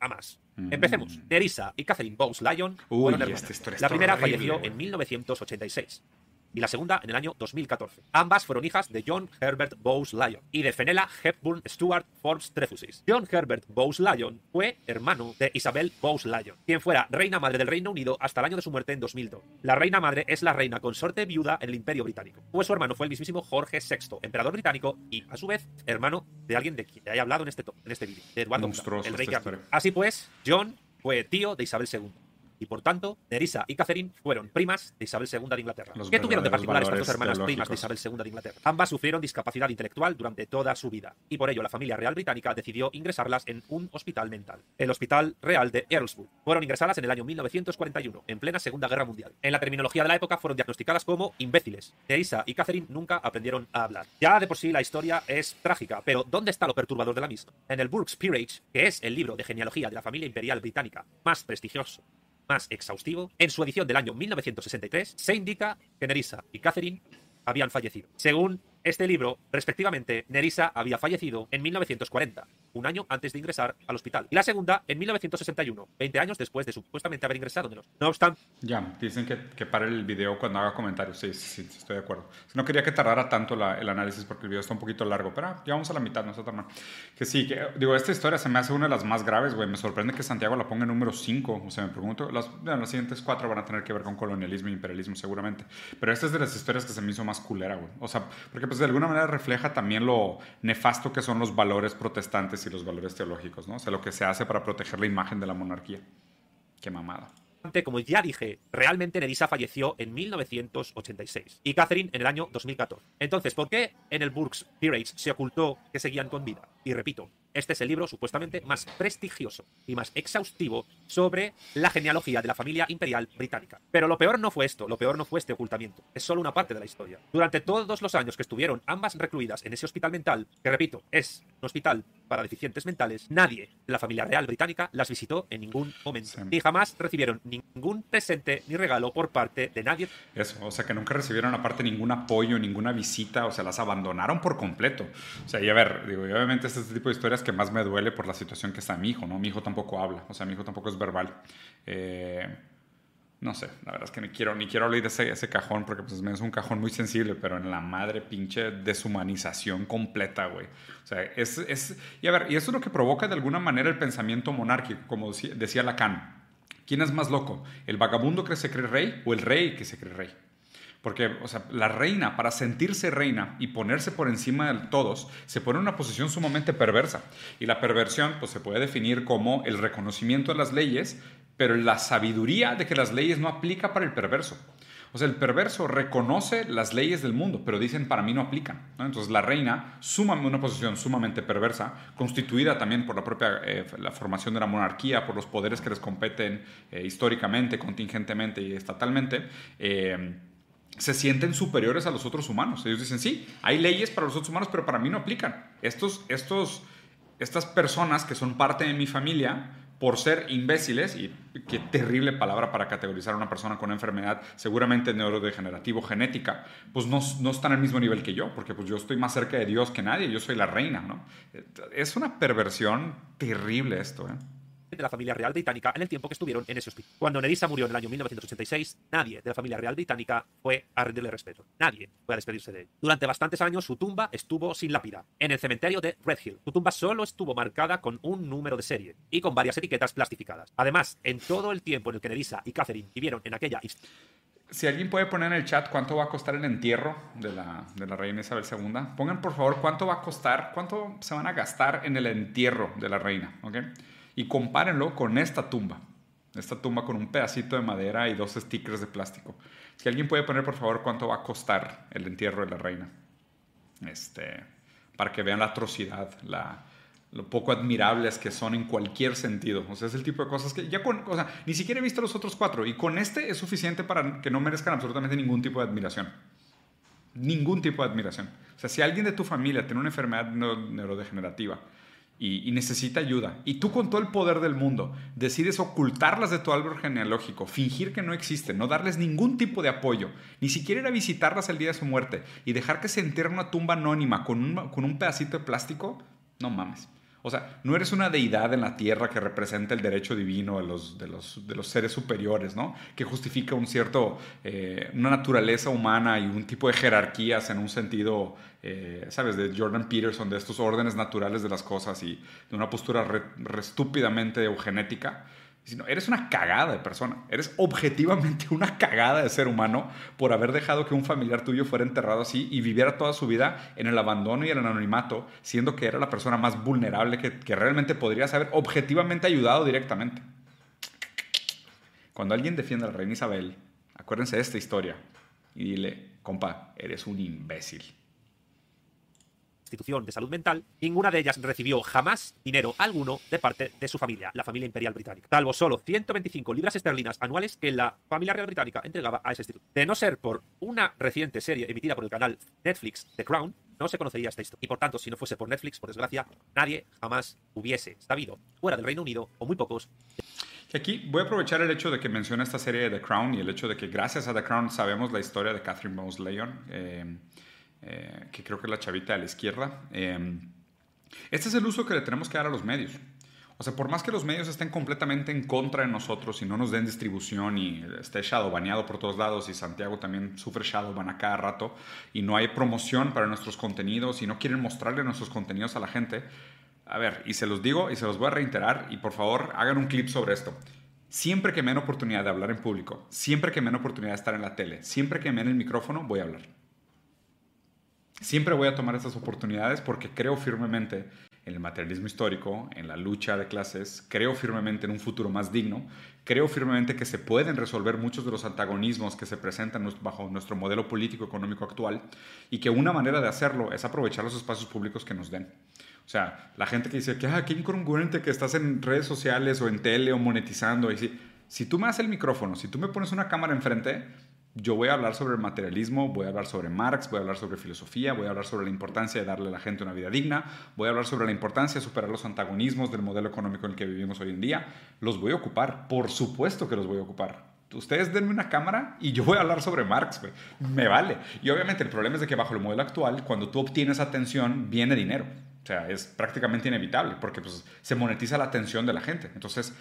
a más. Mm. Empecemos. Nerissa y Catherine Bowes-Lyon Uy, fueron hermanas. historia La primera horrible, falleció en 1986 y la segunda en el año 2014. Ambas fueron hijas de John Herbert Bowes-Lyon y de Fenella Hepburn Stuart Forbes Trefusis. John Herbert Bowes-Lyon fue hermano de Isabel Bowes-Lyon, quien fuera reina madre del Reino Unido hasta el año de su muerte en 2002. La reina madre es la reina consorte viuda en el Imperio Británico. Pues su hermano fue el mismísimo Jorge VI, emperador británico y, a su vez, hermano de alguien de quien he hablado en este, en este vídeo, de Eduardo Monstruoso el rey historia. Así pues, John fue tío de Isabel II. Y por tanto, Nerissa y Catherine fueron primas de Isabel II de Inglaterra. Los ¿Qué tuvieron de particular estas dos hermanas primas de. Isabel II de Inglaterra? Ambas sufrieron discapacidad intelectual durante toda su vida, y por ello la familia real británica decidió ingresarlas en un hospital mental, el Hospital Real de Earlswood. Fueron ingresadas en el año 1941, en plena Segunda Guerra Mundial. En la terminología de la época fueron diagnosticadas como imbéciles. Nerissa y Catherine nunca aprendieron a hablar. Ya de por sí la historia es trágica, pero ¿dónde está lo perturbador de la misma? En el Burke's Peerage, que es el libro de genealogía de la familia imperial británica más prestigioso más exhaustivo, en su edición del año 1963 se indica que Nerissa y Catherine habían fallecido. Según este libro, respectivamente, Nerissa había fallecido en 1940, un año antes de ingresar al hospital, y la segunda en 1961, 20 años después de supuestamente haber ingresado en el. No obstante, Ya, dicen que, que pare el video cuando haga comentarios. Sí, sí, sí, estoy de acuerdo. No quería que tardara tanto la- el análisis porque el video está un poquito largo, pero ah, ya vamos a la mitad, no está tan mal. Que sí, que, digo, esta historia se me hace una de las más graves, güey. Me sorprende que Santiago la ponga en número 5. O sea, me pregunto, las, bueno, las siguientes cuatro van a tener que ver con colonialismo e imperialismo seguramente. Pero esta es de las historias que se me hizo más culera, güey. O sea, porque pues de alguna manera refleja también lo nefasto que son los valores protestantes y los valores teológicos, ¿no? O sea, lo que se hace para proteger la imagen de la monarquía. Qué mamada. como ya dije, realmente Nerissa falleció en 1986 y Catherine en el año 2014. Entonces, ¿por qué en el Burke's Peerage se ocultó que seguían con vida? Y repito, este es el libro supuestamente más prestigioso y más exhaustivo sobre la genealogía de la familia imperial británica. Pero lo peor no fue esto, lo peor no fue este ocultamiento, es solo una parte de la historia. Durante todos los años que estuvieron ambas recluidas en ese hospital mental, que repito, es un hospital para deficientes mentales, nadie de la familia real británica las visitó en ningún momento. Sí. Y jamás recibieron ningún presente ni regalo por parte de nadie Eso, o sea, que nunca recibieron aparte ningún apoyo, ninguna visita, o sea, las abandonaron por completo. O sea, y a ver, digo, y obviamente este es este tipo de historias que más me duele por la situación que está mi hijo, ¿no? Mi hijo tampoco habla, o sea, mi hijo tampoco es verbal. Eh, no sé, la verdad es que ni quiero, ni quiero hablar de ese, ese cajón porque pues es un cajón muy sensible, pero en la madre pinche deshumanización completa, güey. O sea, es, es... Y a ver, y eso es lo que provoca de alguna manera el pensamiento monárquico, como decía Lacan. ¿Quién es más loco? ¿El vagabundo que se cree rey o el rey que se cree rey? Porque, o sea, la reina, para sentirse reina y ponerse por encima de todos, se pone en una posición sumamente perversa. Y la perversión, pues, se puede definir como el reconocimiento de las leyes, pero la sabiduría de que las leyes no aplica para el perverso. O sea, el perverso reconoce las leyes del mundo, pero dicen para mí no aplican. Entonces la reina, suma una posición sumamente perversa, constituida también por la propia eh, la formación de la monarquía, por los poderes que les competen eh, históricamente, contingentemente y estatalmente, eh, se sienten superiores a los otros humanos. Ellos dicen, sí, hay leyes para los otros humanos, pero para mí no aplican. Estos, estos, estas personas que son parte de mi familia, por ser imbéciles, y qué terrible palabra para categorizar a una persona con una enfermedad seguramente neurodegenerativo genética, pues no, no están al mismo nivel que yo, porque pues yo estoy más cerca de Dios que nadie, yo soy la reina, ¿no? Es una perversión terrible esto, ¿eh? De la familia real británica en el tiempo que estuvieron en ese hospital. Cuando Nerissa murió en el año 1986, nadie de la familia real británica fue a rendirle respeto. Nadie fue a despedirse de él. Durante bastantes años su tumba estuvo sin lápida. En el cementerio de Red Hill, su tumba solo estuvo marcada con un número de serie y con varias etiquetas plastificadas. Además, en todo el tiempo en el que Nerissa y Catherine vivieron en aquella Si alguien puede poner en el chat cuánto va a costar el entierro de la, de la reina Isabel II, pongan por favor cuánto va a costar, cuánto se van a gastar en el entierro de la reina, ¿ok? Y compárenlo con esta tumba. Esta tumba con un pedacito de madera y dos stickers de plástico. Si alguien puede poner por favor cuánto va a costar el entierro de la reina. Este, para que vean la atrocidad, lo poco admirables que son en cualquier sentido. O sea, es el tipo de cosas que ya con, o ni siquiera he visto los otros cuatro y con este es suficiente para que no merezcan absolutamente ningún tipo de admiración. ningún tipo de admiración. O sea, si alguien de tu familia tiene una enfermedad neurodegenerativa y, necesita ayuda, y tú con todo el poder del mundo decides ocultarlas de tu árbol genealógico, fingir que no existen, no darles ningún tipo de apoyo, ni siquiera ir a visitarlas el día de su muerte y dejar que se entierre en una tumba anónima con un, con un pedacito de plástico, no mames. O sea, no eres una deidad en la tierra que representa el derecho divino de los, de los, de los seres superiores, ¿no? Que justifica un cierto, eh, una naturaleza humana y un tipo de jerarquías en un sentido, eh, ¿sabes? De Jordan Peterson, de estos órdenes naturales de las cosas y de una postura re, estúpidamente eugenética sino eres una cagada de persona. Eres objetivamente una cagada de ser humano por haber dejado que un familiar tuyo fuera enterrado así y viviera toda su vida en el abandono y el anonimato, siendo que era la persona más vulnerable que, que realmente podrías haber objetivamente ayudado directamente. Cuando alguien defiende a la reina Isabel, acuérdense de esta historia y dile, compa, eres un imbécil institución de salud mental, ninguna de ellas recibió jamás dinero alguno de parte de su familia, la familia imperial británica, salvo solo 125 libras esterlinas anuales que la familia real británica entregaba a ese instituto. De no ser por una reciente serie emitida por el canal Netflix, The Crown, no se conocería esta historia. Y por tanto, si no fuese por Netflix, por desgracia, nadie jamás hubiese sabido, fuera del Reino Unido, o muy pocos. Aquí voy a aprovechar el hecho de que menciona esta serie de The Crown y el hecho de que gracias a The Crown sabemos la historia de Catherine Bowles Leon. Eh, eh, que creo que es la chavita de la izquierda. Em, este es el uso que le tenemos que dar a los medios. O sea, por más que los medios estén completamente en contra de nosotros y no nos den distribución y esté shadow baneado por todos lados y Santiago también sufre shadow ban a cada rato y no hay promoción para nuestros contenidos y no quieren mostrarle nuestros contenidos a la gente, a ver, y se los digo y se los voy a reiterar y por favor hagan un clip sobre esto. Siempre que me den oportunidad de hablar en público, siempre que me den oportunidad de estar en la tele, siempre que me den el micrófono, voy a hablar. Siempre voy a tomar estas oportunidades porque creo firmemente en el materialismo histórico, en la lucha de clases, creo firmemente en un futuro más digno, creo firmemente que se pueden resolver muchos de los antagonismos que se presentan bajo nuestro modelo político económico actual y que una manera de hacerlo es aprovechar los espacios públicos que nos den. O sea, la gente que dice que ah, qué incongruente que estás en redes sociales o en tele o monetizando. Y si, si tú me das el micrófono, si tú me pones una cámara enfrente, yo voy a hablar sobre el materialismo, voy a hablar sobre Marx, voy a hablar sobre filosofía, voy a hablar sobre la importancia de darle a la gente una vida digna, voy a hablar sobre la importancia de superar los antagonismos del modelo económico en el que vivimos hoy en día. Los voy a ocupar, por supuesto que los voy a ocupar. Ustedes denme una cámara y yo voy a hablar sobre Marx, me vale. Y obviamente el problema es de que bajo el modelo actual, cuando tú obtienes atención, viene dinero. O sea, es prácticamente inevitable porque pues, se monetiza la atención de la gente. Entonces,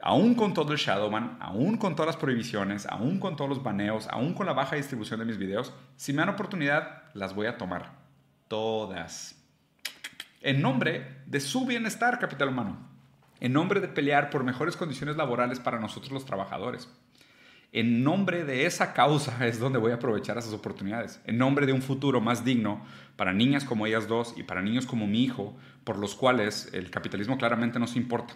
aún con todo el Shadowman, aún con todas las prohibiciones, aún con todos los baneos, aún con la baja distribución de mis videos, si me dan oportunidad, las voy a tomar. Todas. En nombre de su bienestar, capital humano. En nombre de pelear por mejores condiciones laborales para nosotros los trabajadores. En nombre de esa causa es donde voy a aprovechar esas oportunidades. En nombre de un futuro más digno para niñas como ellas dos y para niños como mi hijo, por los cuales el capitalismo claramente nos importa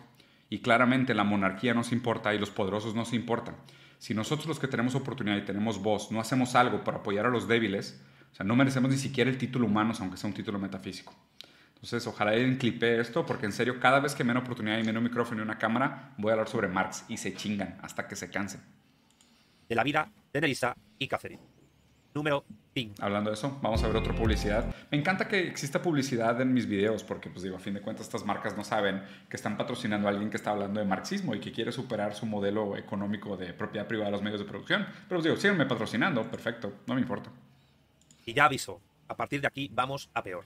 y claramente la monarquía nos importa y los poderosos nos importan. Si nosotros los que tenemos oportunidad y tenemos voz no hacemos algo para apoyar a los débiles, o sea, no merecemos ni siquiera el título humanos, aunque sea un título metafísico. Entonces, ojalá alguien clipe esto, porque en serio, cada vez que me den oportunidad y me den un micrófono y una cámara, voy a hablar sobre Marx y se chingan hasta que se cansen. De la vida de Nerissa y Catherine número 5. Hablando de eso, vamos a ver otra publicidad. Me encanta que exista publicidad en mis videos porque, pues digo, a fin de cuentas estas marcas no saben que están patrocinando a alguien que está hablando de marxismo y que quiere superar su modelo económico de propiedad privada de los medios de producción. Pero os digo, síganme patrocinando, perfecto, no me importa. Y ya aviso, a partir de aquí vamos a peor.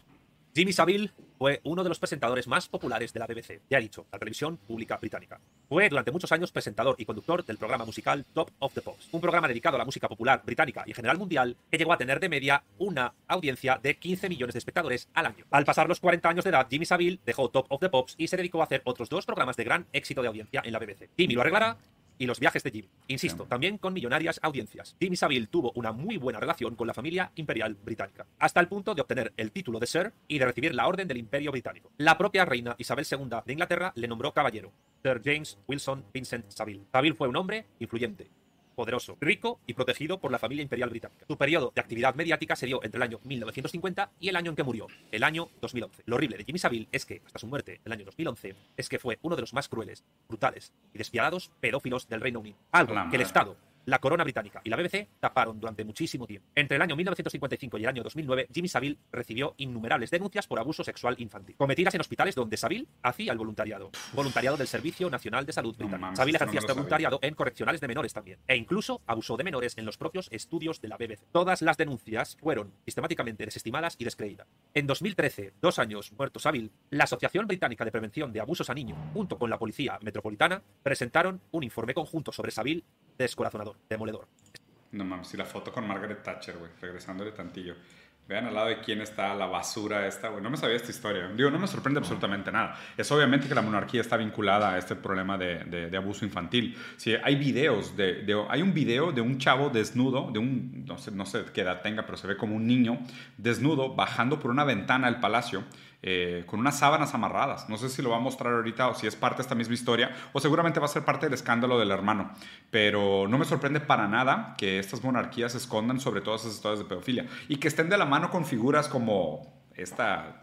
Jimmy Savile fue uno de los presentadores más populares de la BBC, ya he dicho, la televisión pública británica. Fue durante muchos años presentador y conductor del programa musical Top of the Pops, un programa dedicado a la música popular británica y en general mundial que llegó a tener de media una audiencia de 15 millones de espectadores al año. Al pasar los 40 años de edad, Jimmy Savile dejó Top of the Pops y se dedicó a hacer otros dos programas de gran éxito de audiencia en la BBC. Jimmy lo arreglará y los viajes de Jimmy. Insisto, también con millonarias audiencias. Jimmy Savile tuvo una muy buena relación con la familia imperial británica, hasta el punto de obtener el título de Sir y de recibir la Orden del Imperio Británico. La propia reina Isabel II de Inglaterra le nombró caballero, Sir James Wilson Vincent Savile. Savile fue un hombre influyente, poderoso, rico y protegido por la familia imperial británica. Su periodo de actividad mediática se dio entre el año 1950 y el año en que murió, el año 2011. Lo horrible de Jimmy Savile es que, hasta su muerte, el año 2011, es que fue uno de los más crueles, brutales y despiadados pedófilos del Reino Unido. Algo que el Estado la corona británica y la BBC taparon durante muchísimo tiempo. Entre el año 1955 y el año 2009, Jimmy Savile recibió innumerables denuncias por abuso sexual infantil, cometidas en hospitales donde Savile hacía el voluntariado, voluntariado del Servicio Nacional de Salud británico. Savile ejercía este voluntariado en correccionales de menores también, e incluso abusó de menores en los propios estudios de la BBC. Todas las denuncias fueron sistemáticamente desestimadas y descreídas. En 2013, dos años muerto Savile, la Asociación Británica de Prevención de Abusos a Niños, junto con la Policía Metropolitana, presentaron un informe conjunto sobre Savile descorazonador, demoledor. No mames, y la foto con Margaret Thatcher, güey, regresándole tantillo. Vean al lado de quién está la basura esta, güey. No me sabía esta historia. Digo, no me sorprende absolutamente nada. Es obviamente que la monarquía está vinculada a este problema de, de, abuso infantil. Sí, hay videos de, de, Hay un video de un chavo desnudo, de un... No sé, no sé qué edad tenga, pero se ve como un niño desnudo bajando por una ventana del palacio eh, con unas sábanas amarradas. No sé si lo va a mostrar ahorita o si es parte de esta misma historia o seguramente va a ser parte del escándalo del hermano. Pero no me sorprende para nada que estas monarquías se escondan sobre todas esas historias de pedofilia y que estén de la mano con figuras como esta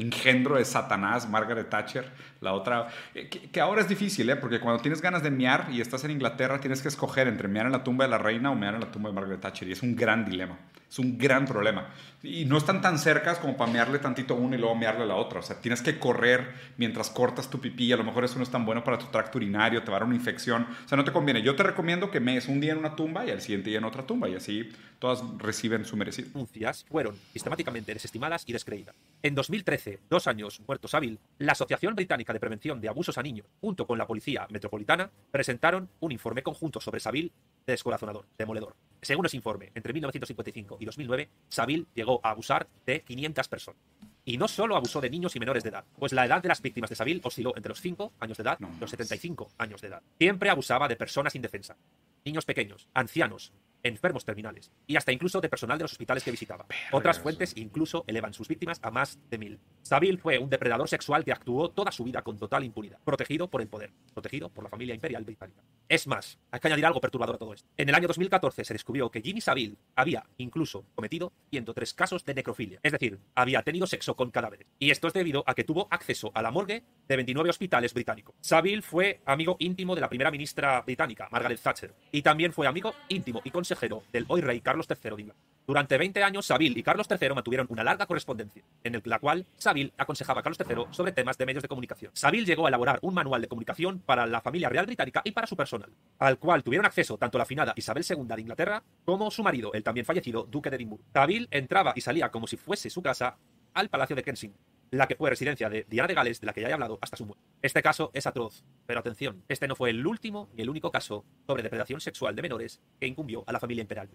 engendro de Satanás, Margaret Thatcher, la otra, eh, que, ahora es difícil, ¿eh? porque cuando tienes ganas de mear y estás en Inglaterra, tienes que escoger entre mear en la tumba de la reina o mear en la tumba de Margaret Thatcher, y es un gran dilema, es un gran problema. Y no están tan cercas como para mearle tantito a uno y luego mearle a la otra, o sea, tienes que correr mientras cortas tu pipí, a lo mejor eso no es tan bueno para tu tracto urinario, te va a dar una infección, o sea, no te conviene. Yo te recomiendo que mees un día en una tumba y al siguiente día en otra tumba, y así todas reciben su merecido. Denuncias fueron sistemáticamente desestimadas y descreídas. En 2013, dos años muerto Savile, la Asociación Británica de Prevención de Abusos a Niños, junto con la Policía Metropolitana, presentaron un informe conjunto sobre Savile descorazonador, demoledor. Según ese informe, entre 1955 y 2009, Savile llegó a abusar de 500 personas. Y no solo abusó de niños y menores de edad, pues la edad de las víctimas de Savile osciló entre los 5 años de edad y los 75 años de edad. Siempre abusaba de personas indefensas, niños pequeños, ancianos, enfermos terminales y hasta incluso de personal de los hospitales que visitaba. Otras fuentes incluso elevan sus víctimas a más de mil. Saville fue un depredador sexual que actuó toda su vida con total impunidad, protegido por el poder, protegido por la familia imperial británica. Es más, hay que añadir algo perturbador a todo esto. En el año 2014 se descubrió que Jimmy Saville había incluso cometido 103 casos de necrofilia, es decir, había tenido sexo con cadáveres. Y esto es debido a que tuvo acceso a la morgue de 29 hospitales británicos. Saville fue amigo íntimo de la primera ministra británica, Margaret Thatcher, y también fue amigo íntimo y consejero del hoy rey Carlos III de Inglaterra. Durante 20 años, Savile y Carlos III mantuvieron una larga correspondencia, en la cual Savile aconsejaba a Carlos III sobre temas de medios de comunicación. Savile llegó a elaborar un manual de comunicación para la familia real británica y para su personal, al cual tuvieron acceso tanto la finada Isabel II de Inglaterra como su marido, el también fallecido duque de Edimburgo. Savile entraba y salía como si fuese su casa al Palacio de Kensington, la que fue residencia de Diana de Gales, de la que ya he hablado hasta su muerte. Este caso es atroz, pero atención, este no fue el último ni el único caso sobre depredación sexual de menores que incumbió a la familia imperial.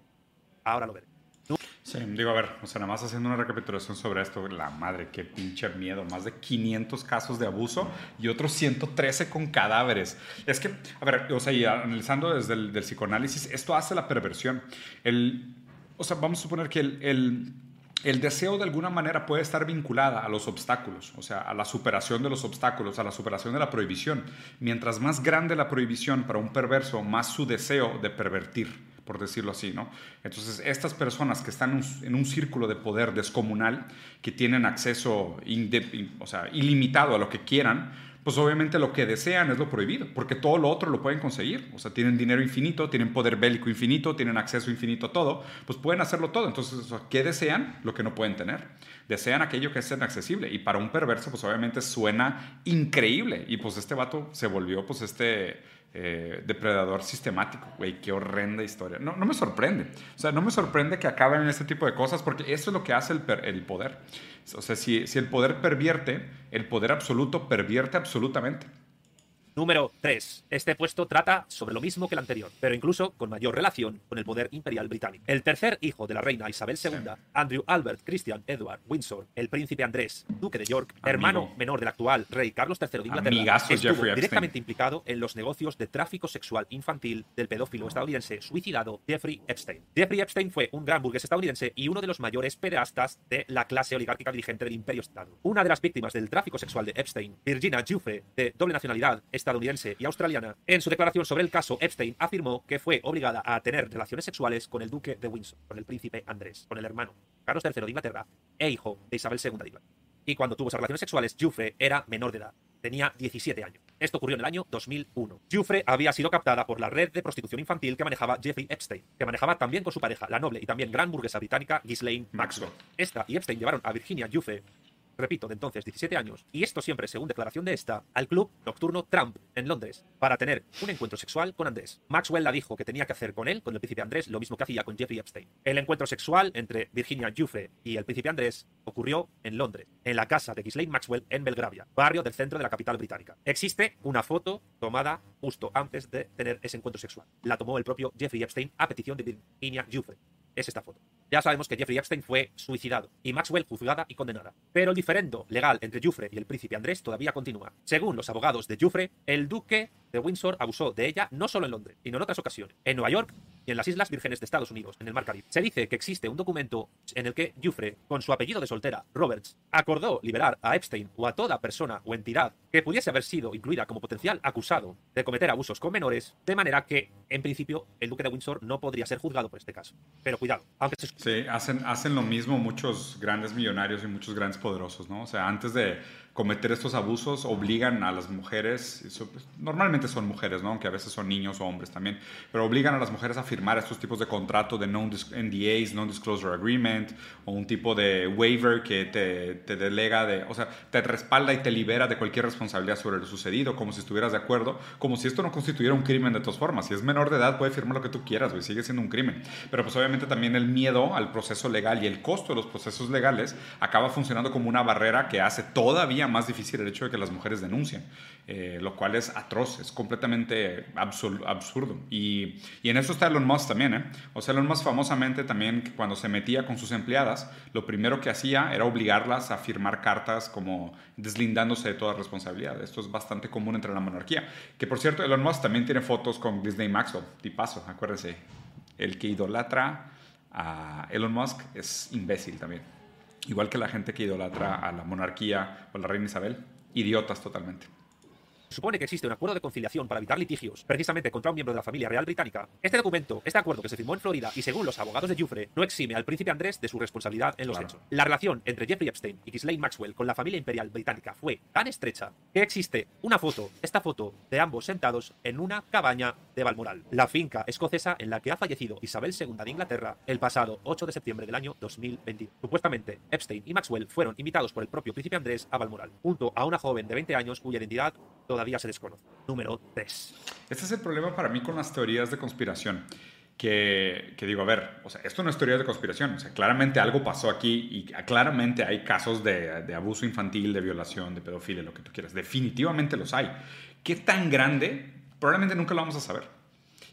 Ahora lo veré. Sí, digo, a ver, o sea, nada más haciendo una recapitulación sobre esto, la madre, qué pinche miedo, más de 500 casos de abuso y otros 113 con cadáveres. Es que, a ver, o sea, y analizando desde el del psicoanálisis, esto hace la perversión. El, o sea, vamos a suponer que el, el el deseo de alguna manera puede estar vinculada a los obstáculos, o sea, a la superación de los obstáculos, a la superación de la prohibición. Mientras más grande la prohibición para un perverso, más su deseo de pervertir por decirlo así, ¿no? Entonces, estas personas que están en un círculo de poder descomunal, que tienen acceso o sea, ilimitado a lo que quieran, pues obviamente lo que desean es lo prohibido, porque todo lo otro lo pueden conseguir. O sea, tienen dinero infinito, tienen poder bélico infinito, tienen acceso infinito a todo, pues pueden hacerlo todo. Entonces, ¿qué desean? Lo que no pueden tener. Desean aquello que es inaccesible. Y para un perverso, pues obviamente suena increíble. Y pues este vato se volvió, pues este eh, depredador sistemático, güey, qué horrenda historia. No, no me sorprende. O sea, no me sorprende que acaben en este tipo de cosas porque eso es lo que hace el, el poder. O sea, si, si el poder pervierte, el poder absoluto pervierte absolutamente. Número 3. Este puesto trata sobre lo mismo que el anterior, pero incluso con mayor relación con el poder imperial británico. El tercer hijo de la reina Isabel II, Andrew Albert Christian Edward Windsor, el príncipe Andrés, duque de York, hermano menor del actual rey Carlos III de Inglaterra, estuvo directamente implicado en los negocios de tráfico sexual infantil del pedófilo estadounidense suicidado Jeffrey Epstein. Jeffrey Epstein fue un gran burgués estadounidense y uno de los mayores pederastas de la clase oligárquica dirigente del imperio estado. Una de las víctimas del tráfico sexual de Epstein, Virginia Giuffre, de doble nacionalidad, estadounidense y australiana, en su declaración sobre el caso Epstein afirmó que fue obligada a tener relaciones sexuales con el duque de Windsor, con el príncipe Andrés, con el hermano Carlos III de Inglaterra e hijo de Isabel II de Inglaterra. Y cuando tuvo esas relaciones sexuales, Jufre era menor de edad, tenía 17 años. Esto ocurrió en el año 2001. Jufre había sido captada por la red de prostitución infantil que manejaba Jeffrey Epstein, que manejaba también con su pareja, la noble y también gran burguesa británica Ghislaine Maxwell. Esta y Epstein llevaron a Virginia Jufre repito, de entonces 17 años, y esto siempre según declaración de esta, al club nocturno Trump en Londres para tener un encuentro sexual con Andrés. Maxwell la dijo que tenía que hacer con él, con el príncipe Andrés, lo mismo que hacía con Jeffrey Epstein. El encuentro sexual entre Virginia Giuffre y el príncipe Andrés ocurrió en Londres, en la casa de Ghislaine Maxwell en Belgravia, barrio del centro de la capital británica. Existe una foto tomada justo antes de tener ese encuentro sexual. La tomó el propio Jeffrey Epstein a petición de Virginia Giuffre. Es esta foto. Ya sabemos que Jeffrey Epstein fue suicidado y Maxwell juzgada y condenada. Pero el diferendo legal entre Jufre y el príncipe Andrés todavía continúa. Según los abogados de Jufre, el duque de Windsor abusó de ella no solo en Londres, sino en otras ocasiones, en Nueva York y en las Islas Vírgenes de Estados Unidos, en el Mar Caribe. Se dice que existe un documento en el que Jufre, con su apellido de soltera, Roberts, acordó liberar a Epstein o a toda persona o entidad que pudiese haber sido incluida como potencial acusado de cometer abusos con menores, de manera que, en principio, el duque de Windsor no podría ser juzgado por este caso. Pero cuidado, aunque se... Sí, hacen, hacen lo mismo muchos grandes millonarios y muchos grandes poderosos, ¿no? O sea, antes de cometer estos abusos obligan a las mujeres, pues, normalmente son mujeres, ¿no? aunque a veces son niños o hombres también, pero obligan a las mujeres a firmar estos tipos de contrato de NDAs, Non-Disclosure Agreement, o un tipo de waiver que te, delega de, o sea, te respalda y te libera de cualquier responsabilidad sobre lo sucedido, como si estuvieras de acuerdo, como si esto no constituyera un crimen de todas formas. Si es menor de edad, puede firmar lo que tú quieras, güey, sigue siendo un crimen. Pero pues obviamente también el miedo al proceso legal y el costo de los procesos legales acaba funcionando como una barrera que hace todavía más difícil el hecho de que las mujeres denuncien, eh, lo cual es atroz, es completamente absurdo. Y, en eso está Elon Musk también. ¿eh? O sea, Elon Musk famosamente también cuando se metía con sus empleadas, lo primero que hacía era obligarlas a firmar cartas como deslindándose de toda responsabilidad. Esto es bastante común entre la monarquía. Que por cierto, Elon Musk también tiene fotos con Disney Maxwell, tipazo, acuérdense. El que idolatra a Elon Musk es imbécil también igual que la gente que idolatra a la monarquía o a la reina Isabel, idiotas totalmente supone que existe un acuerdo de conciliación para evitar litigios, precisamente contra un miembro de la familia real británica. Este documento, este acuerdo que se firmó en Florida y según los abogados de Jufre, no exime al príncipe Andrés de su responsabilidad en los hechos. La relación entre Jeffrey Epstein y Ghislaine Maxwell con la familia imperial británica fue tan estrecha que existe una foto, esta foto, de ambos sentados en una cabaña de Balmoral, la finca escocesa en la que ha fallecido Isabel II de Inglaterra el pasado 8 de septiembre del año 2020. Supuestamente, Epstein y Maxwell fueron invitados por el propio príncipe Andrés a Balmoral, junto a una joven de 20 años cuya identidad todavía se desconoce. Número 3. Este es el problema para mí con las teorías de conspiración. Que, que, digo, a ver, o sea, esto no es teoría de conspiración, o sea, claramente algo pasó aquí y claramente hay casos de, de, abuso infantil, de violación, de pedofilia, lo que tú quieras, definitivamente los hay. ¿Qué tan grande? Probablemente nunca lo vamos a saber.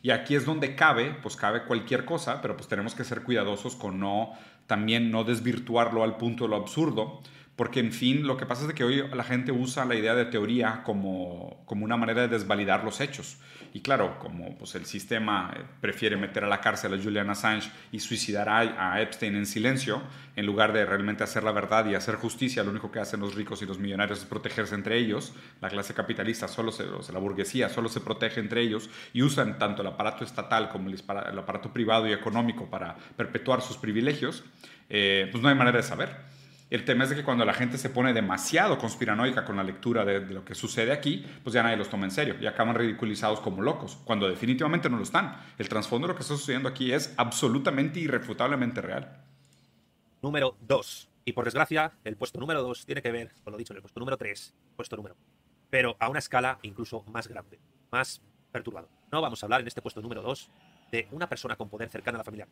Y aquí es donde cabe, pues cabe cualquier cosa, pero pues tenemos que ser cuidadosos con no, también no desvirtuarlo al punto de lo absurdo, porque en fin, lo que pasa es que hoy la gente usa la idea de teoría como, como una manera de desvalidar los hechos. Y claro, como pues, el sistema eh, prefiere meter a la cárcel a Julian Assange y suicidar a, a, Epstein en silencio, en lugar de realmente hacer la verdad y hacer justicia, lo único que hacen los ricos y los millonarios es protegerse entre ellos. La clase capitalista, solo se, la burguesía, solo se protege entre ellos y usan tanto el aparato estatal como el, el aparato privado y económico para perpetuar sus privilegios. Eh, pues no hay manera de saber. El tema es de que cuando la gente se pone demasiado conspiranoica con la lectura de, lo que sucede aquí, pues ya nadie los toma en serio y acaban ridiculizados como locos, cuando definitivamente no lo están. El trasfondo de lo que está sucediendo aquí es absolutamente irrefutablemente real. Número 2. Y por desgracia, el puesto número 2 tiene que ver con lo dicho en el puesto número 3, puesto número pero a una escala incluso más grande, más perturbado. No vamos a hablar en este puesto número 2 de una persona con poder cercana a la familia.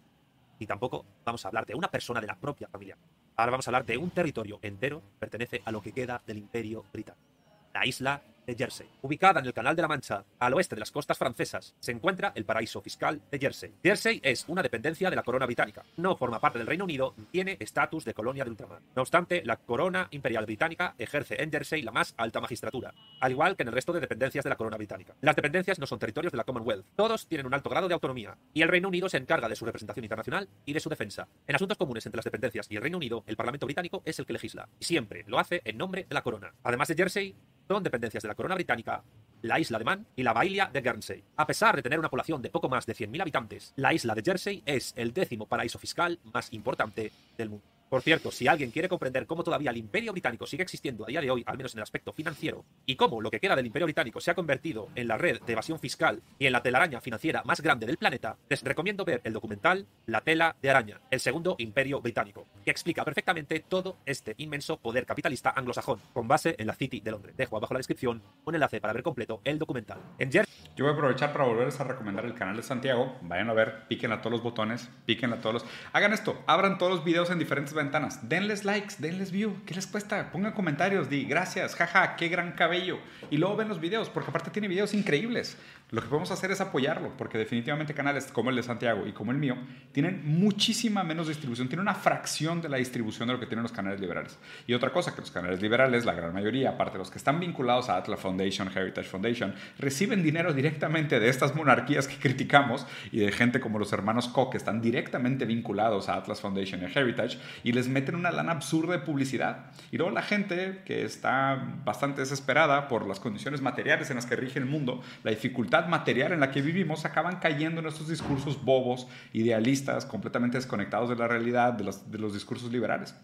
Y tampoco vamos a hablar de una persona de la propia familia. Ahora vamos a hablar de un territorio entero pertenece a lo que queda del Imperio Británico. La isla de Jersey. Ubicada en el Canal de la Mancha, al oeste de las costas francesas, se encuentra el paraíso fiscal de Jersey. Jersey es una dependencia de la corona británica. No forma parte del Reino Unido, tiene estatus de colonia de ultramar. No obstante, la corona imperial británica ejerce en Jersey la más alta magistratura, al igual que en el resto de dependencias de la corona británica. Las dependencias no son territorios de la Commonwealth. Todos tienen un alto grado de autonomía, y el Reino Unido se encarga de su representación internacional y de su defensa. En asuntos comunes entre las dependencias y el Reino Unido, el Parlamento británico es el que legisla, y siempre lo hace en nombre de la corona. Además de Jersey, son dependencias de la corona británica, la isla de Man y la bahía de Guernsey. A pesar de tener una población de poco más de 100.000 habitantes, la isla de Jersey es el décimo paraíso fiscal más importante del mundo. Por cierto, si alguien quiere comprender cómo todavía el imperio británico sigue existiendo a día de hoy, al menos en el aspecto financiero, y cómo lo que queda del imperio británico se ha convertido en la red de evasión fiscal y en la telaraña financiera más grande del planeta, les recomiendo ver el documental La tela de araña, el segundo imperio británico, que explica perfectamente todo este inmenso poder capitalista anglosajón, con base en la City de Londres. Dejo abajo la descripción un enlace para ver completo el documental. En Yo voy a aprovechar para volverles a recomendar el canal de Santiago. Vayan a ver, piquen a todos los botones, piquen a todos los... Hagan esto, abran todos los videos en diferentes ventanas. Denles likes, denles view. ¿Qué les cuesta? Pongan comentarios, di gracias, jaja, qué gran cabello. Y luego ven los videos, porque aparte tiene videos increíbles. Lo que podemos hacer es apoyarlo, porque definitivamente canales como el de Santiago y como el mío tienen muchísima menos distribución, tienen una fracción de la distribución de lo que tienen los canales liberales. Y otra cosa, que los canales liberales, la gran mayoría, aparte de los que están vinculados a Atlas Foundation, Heritage Foundation, reciben dinero directamente de estas monarquías que criticamos y de gente como los hermanos Koch, que están directamente vinculados a Atlas Foundation y Heritage, y les meten una lana absurda de publicidad. Y luego la gente que está bastante desesperada por las condiciones materiales en las que rige el mundo, la dificultad material en la que vivimos, acaban cayendo en estos discursos bobos, idealistas, completamente desconectados de la realidad, de los, de los discursos liberales.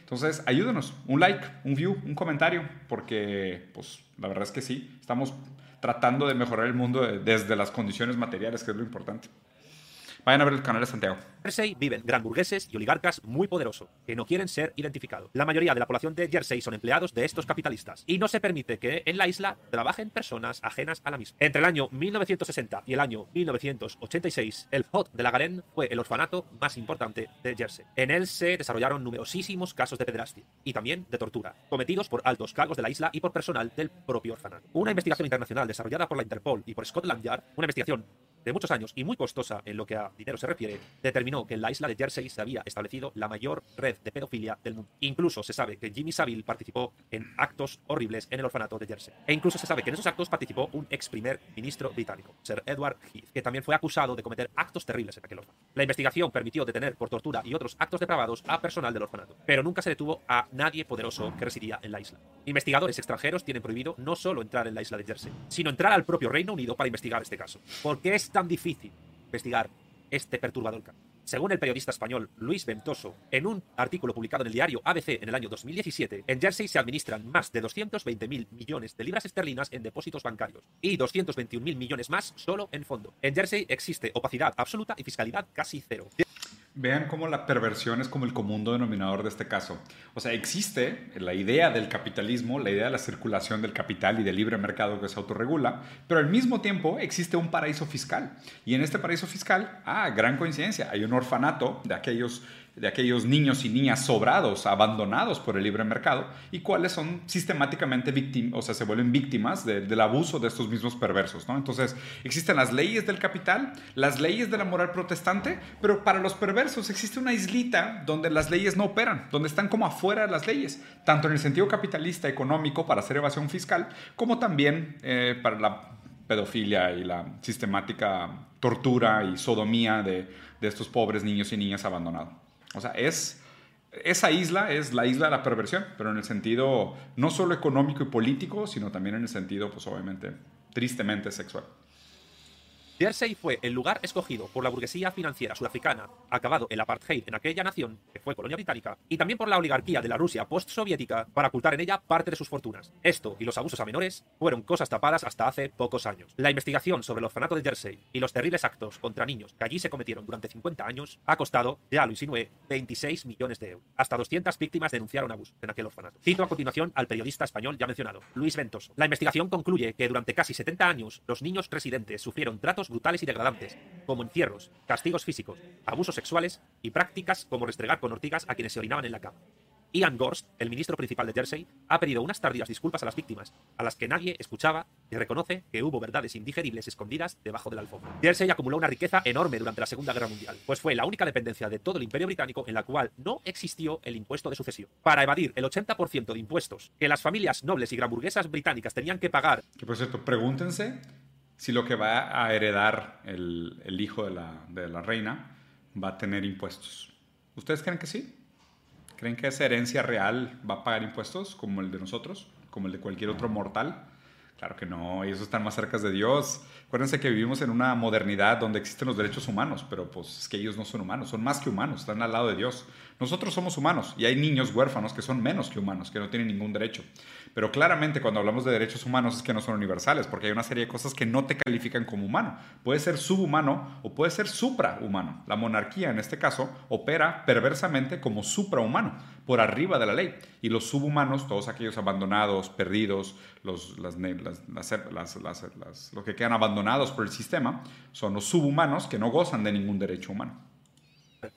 Entonces, ayúdenos, un like, un view, un comentario, porque pues la verdad es que sí, estamos tratando de mejorar el mundo desde las condiciones materiales, que es lo importante. Vayan a ver el canal de Santiago. Jersey viven gran burgueses y oligarcas muy poderosos, que no quieren ser identificados. La mayoría de la población de Jersey son empleados de estos capitalistas, y no se permite que en la isla trabajen personas ajenas a la misma. Entre el año 1960 y el año 1986, el Hot de la Garenne fue el orfanato más importante de Jersey. En él se desarrollaron numerosísimos casos de pederastia y también de tortura, cometidos por altos cargos de la isla y por personal del propio orfanato. Una investigación internacional desarrollada por la Interpol y por Scotland Yard, una investigación de muchos años y muy costosa en lo que a dinero se refiere, determinó que en la isla de Jersey se había establecido la mayor red de pedofilia del mundo. Incluso se sabe que Jimmy Savile participó en actos horribles en el orfanato de Jersey. E incluso se sabe que en esos actos participó un ex primer ministro británico, Sir Edward Heath, que también fue acusado de cometer actos terribles en aquel orfanato. La investigación permitió detener por tortura y otros actos depravados a personal del orfanato, pero nunca se detuvo a nadie poderoso que residía en la isla. Investigadores extranjeros tienen prohibido no solo entrar en la isla de Jersey, sino entrar al propio Reino Unido para investigar este caso. ¿Por qué es tan difícil investigar este perturbador? Según el periodista español Luis Ventoso, en un artículo publicado en el diario ABC en el año 2017, en Jersey se administran más de 220.000 millones de libras esterlinas en depósitos bancarios y 221.000 millones más solo en fondo. En Jersey existe opacidad absoluta y fiscalidad casi cero. Vean cómo la perversión es como el común denominador de este caso. O sea, existe la idea del capitalismo, la idea de la circulación del capital y del libre mercado que se autorregula, pero al mismo tiempo existe un paraíso fiscal. Y en este paraíso fiscal, ah, gran coincidencia, hay un orfanato de aquellos de aquellos niños y niñas sobrados, abandonados por el libre mercado, y cuáles son sistemáticamente víctimas, o sea, se vuelven víctimas del abuso de estos mismos perversos, ¿no? Entonces, existen las leyes del capital, las leyes de la moral protestante, pero para los perversos existe una islita donde las leyes no operan, donde están como afuera de las leyes, tanto en el sentido capitalista económico para hacer evasión fiscal, como también eh, para la pedofilia y la sistemática tortura y sodomía de, de estos pobres niños y niñas abandonados. O sea, es, esa isla es la isla de la perversión, pero en el sentido no solo económico y político, sino también en el sentido, pues obviamente, tristemente sexual. Jersey fue el lugar escogido por la burguesía financiera sudafricana, acabado el apartheid en aquella nación, que fue colonia británica, y también por la oligarquía de la Rusia postsoviética para ocultar en ella parte de sus fortunas. Esto y los abusos a menores fueron cosas tapadas hasta hace pocos años. La investigación sobre el orfanato de Jersey y los terribles actos contra niños que allí se cometieron durante 50 años ha costado, ya lo insinué, 26 millones de euros. Hasta 200 víctimas denunciaron abusos en aquel orfanato. Cito a continuación al periodista español ya mencionado, Luis Ventoso. La investigación concluye que durante casi 70 años los niños residentes sufrieron tratos brutales y degradantes, como encierros, castigos físicos, abusos sexuales y prácticas como restregar con ortigas a quienes se orinaban en la cama. Ian Gorst, el ministro principal de Jersey, ha pedido unas tardías disculpas a las víctimas, a las que nadie escuchaba y reconoce que hubo verdades indigeribles escondidas debajo de la alfombra. Jersey acumuló una riqueza enorme durante la Segunda Guerra Mundial, pues fue la única dependencia de todo el Imperio Británico en la cual no existió el impuesto de sucesión. Para evadir el 80% de impuestos que las familias nobles y granburguesas británicas tenían que pagar. Que por cierto, pregúntense si lo que va a heredar el, el hijo de la, de la reina va a tener impuestos. ¿Ustedes creen que sí? ¿Creen que esa herencia real va a pagar impuestos como el de nosotros, como el de cualquier otro mortal? Claro que no, ellos están más cerca de Dios. Acuérdense que vivimos en una modernidad donde existen los derechos humanos, pero pues es que ellos no son humanos, son más que humanos, están al lado de Dios. Nosotros somos humanos y hay niños huérfanos que son menos que humanos, que no tienen ningún derecho. Pero claramente cuando hablamos de derechos humanos es que no son universales, porque hay una serie de cosas que no te califican como humano. Puede ser subhumano o puede ser suprahumano. La monarquía en este caso opera perversamente como suprahumano, por arriba de la ley. Y los subhumanos, todos aquellos abandonados, perdidos, los, las, los que quedan abandonados por el sistema, son los subhumanos que no gozan de ningún derecho humano.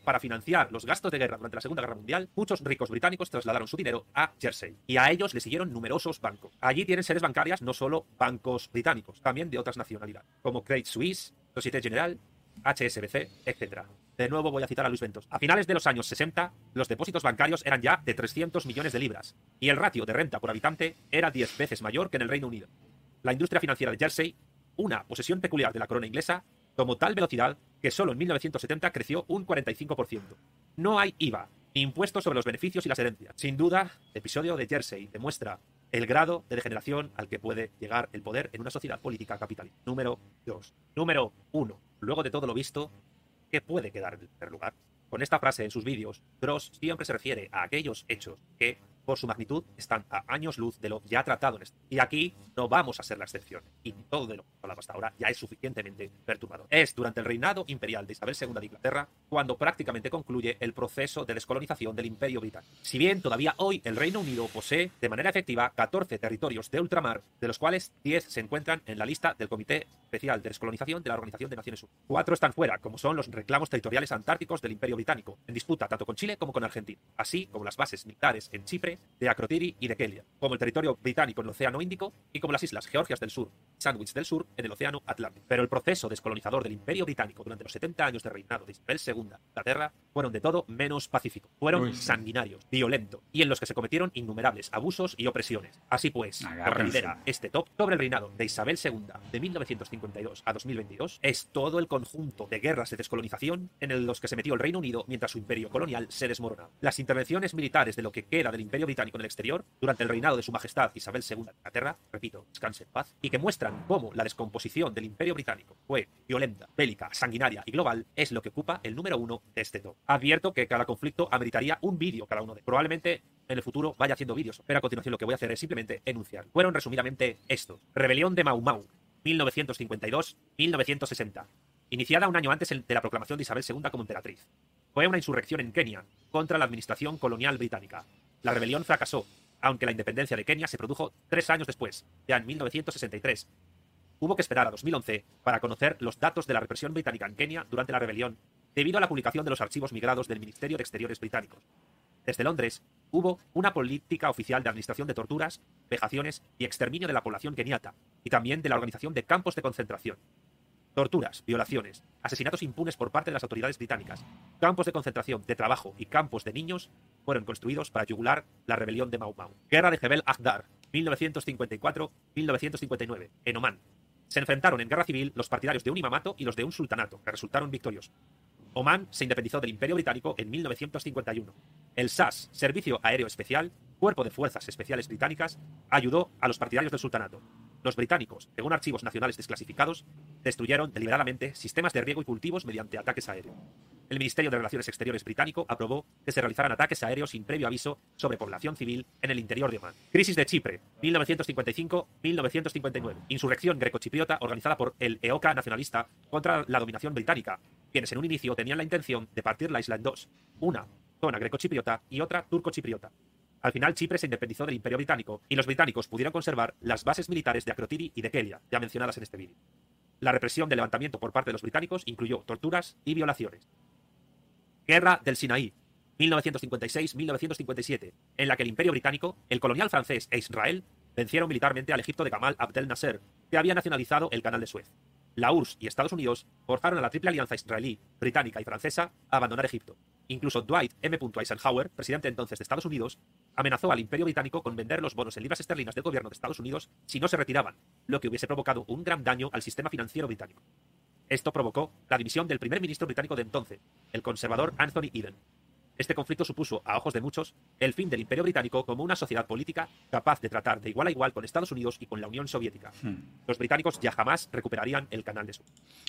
Para financiar los gastos de guerra durante la Segunda Guerra Mundial, muchos ricos británicos trasladaron su dinero a Jersey y a ellos le siguieron numerosos bancos. Allí tienen sedes bancarias no solo bancos británicos, también de otras nacionalidades, como Credit Suisse, Societe Generale, HSBC, etc. De nuevo voy a citar a Luis Ventos. A finales de los años 60, los depósitos bancarios eran ya de 300 millones de libras y el ratio de renta por habitante era 10 veces mayor que en el Reino Unido. La industria financiera de Jersey, una posesión peculiar de la corona inglesa, tomó tal velocidad que solo en 1970 creció un 45%. No hay IVA, ni impuestos sobre los beneficios y las herencias. Sin duda, el episodio de Jersey demuestra el grado de degeneración al que puede llegar el poder en una sociedad política capitalista. Número 2. Número 1. Luego de todo lo visto, ¿qué puede quedar en primer lugar? Con esta frase en sus vídeos, Dross siempre se refiere a aquellos hechos que por su magnitud, están a años luz de lo ya tratado en este. Y aquí no vamos a ser la excepción. Y todo de lo que hablado hasta ahora ya es suficientemente perturbador. Es durante el reinado imperial de Isabel II de Inglaterra cuando prácticamente concluye el proceso de descolonización del Imperio Británico. Si bien todavía hoy el Reino Unido posee de manera efectiva 14 territorios de ultramar, de los cuales 10 se encuentran en la lista del Comité Especial de Descolonización de la Organización de Naciones Unidas. Cuatro están fuera, como son los reclamos territoriales antárticos del Imperio Británico, en disputa tanto con Chile como con Argentina, así como las bases militares en Chipre, de Akrotiri y de Kelia, como el territorio británico en el Océano Índico y como las islas Georgias del Sur, Sandwich del Sur en el Océano Atlántico. Pero el proceso descolonizador del Imperio Británico durante los 70 años de reinado de Isabel II, Inglaterra, fueron de todo menos pacíficos. Fueron sanguinarios, violentos y en los que se cometieron innumerables abusos y opresiones. Así pues, lidera este top sobre el reinado de Isabel II de 1952 a 2022 es todo el conjunto de guerras de descolonización en los que se metió el Reino Unido mientras su imperio colonial se desmoronaba. Las intervenciones militares de lo que queda del Imperio Británico en el exterior durante el reinado de su majestad Isabel II de Inglaterra, repito, descanse en paz, y que muestran cómo la descomposición del imperio británico fue violenta, bélica, sanguinaria y global, es lo que ocupa el número uno de este top. Advierto que cada conflicto ameritaría un vídeo cada uno de Probablemente en el futuro vaya haciendo vídeos, pero a continuación lo que voy a hacer es simplemente enunciar. Fueron resumidamente esto. Rebelión de Mau Mau, 1952-1960. Iniciada un año antes de la proclamación de Isabel II como emperatriz. Fue una insurrección en Kenia contra la administración colonial británica. La rebelión fracasó, aunque la independencia de Kenia se produjo tres años después, ya en 1963. Hubo que esperar a 2011 para conocer los datos de la represión británica en Kenia durante la rebelión, debido a la publicación de los archivos migrados del Ministerio de Exteriores británicos. Desde Londres, hubo una política oficial de administración de torturas, vejaciones y exterminio de la población keniata, y también de la organización de campos de concentración. Torturas, violaciones, asesinatos impunes por parte de las autoridades británicas, campos de concentración, de trabajo y campos de niños fueron construidos para yugular la rebelión de Mau Mau. Guerra de Jebel Agdar, 1954-1959, en Omán. Se enfrentaron en guerra civil los partidarios de un imamato y los de un sultanato, que resultaron victoriosos. Omán se independizó del Imperio Británico en 1951. El SAS, Servicio Aéreo Especial, Cuerpo de Fuerzas Especiales Británicas, ayudó a los partidarios del sultanato. Los británicos, según archivos nacionales desclasificados, destruyeron deliberadamente sistemas de riego y cultivos mediante ataques aéreos. El Ministerio de Relaciones Exteriores británico aprobó que se realizaran ataques aéreos sin previo aviso sobre población civil en el interior de Omán. Crisis de Chipre, 1955-1959. Insurrección grecochipriota organizada por el EOKA nacionalista contra la dominación británica, quienes en un inicio tenían la intención de partir la isla en dos, una zona grecochipriota y otra turcochipriota. Al final Chipre se independizó del Imperio Británico y los británicos pudieron conservar las bases militares de Akrotiri y de Kelia, ya mencionadas en este vídeo. La represión del levantamiento por parte de los británicos incluyó torturas y violaciones. Guerra del Sinaí, 1956-1957, en la que el Imperio Británico, el colonial francés e Israel vencieron militarmente al Egipto de Gamal Abdel Nasser, que había nacionalizado el Canal de Suez. La URSS y Estados Unidos forzaron a la triple alianza israelí, británica y francesa a abandonar Egipto. Incluso Dwight M. Eisenhower, presidente entonces de Estados Unidos, amenazó al Imperio Británico con vender los bonos en libras esterlinas del gobierno de Estados Unidos si no se retiraban, lo que hubiese provocado un gran daño al sistema financiero británico. Esto provocó la dimisión del primer ministro británico de entonces, el conservador Anthony Eden. Este conflicto supuso, a ojos de muchos, el fin del Imperio Británico como una sociedad política capaz de tratar de igual a igual con Estados Unidos y con la Unión Soviética. Hmm. Los británicos ya jamás recuperarían el canal de Suez.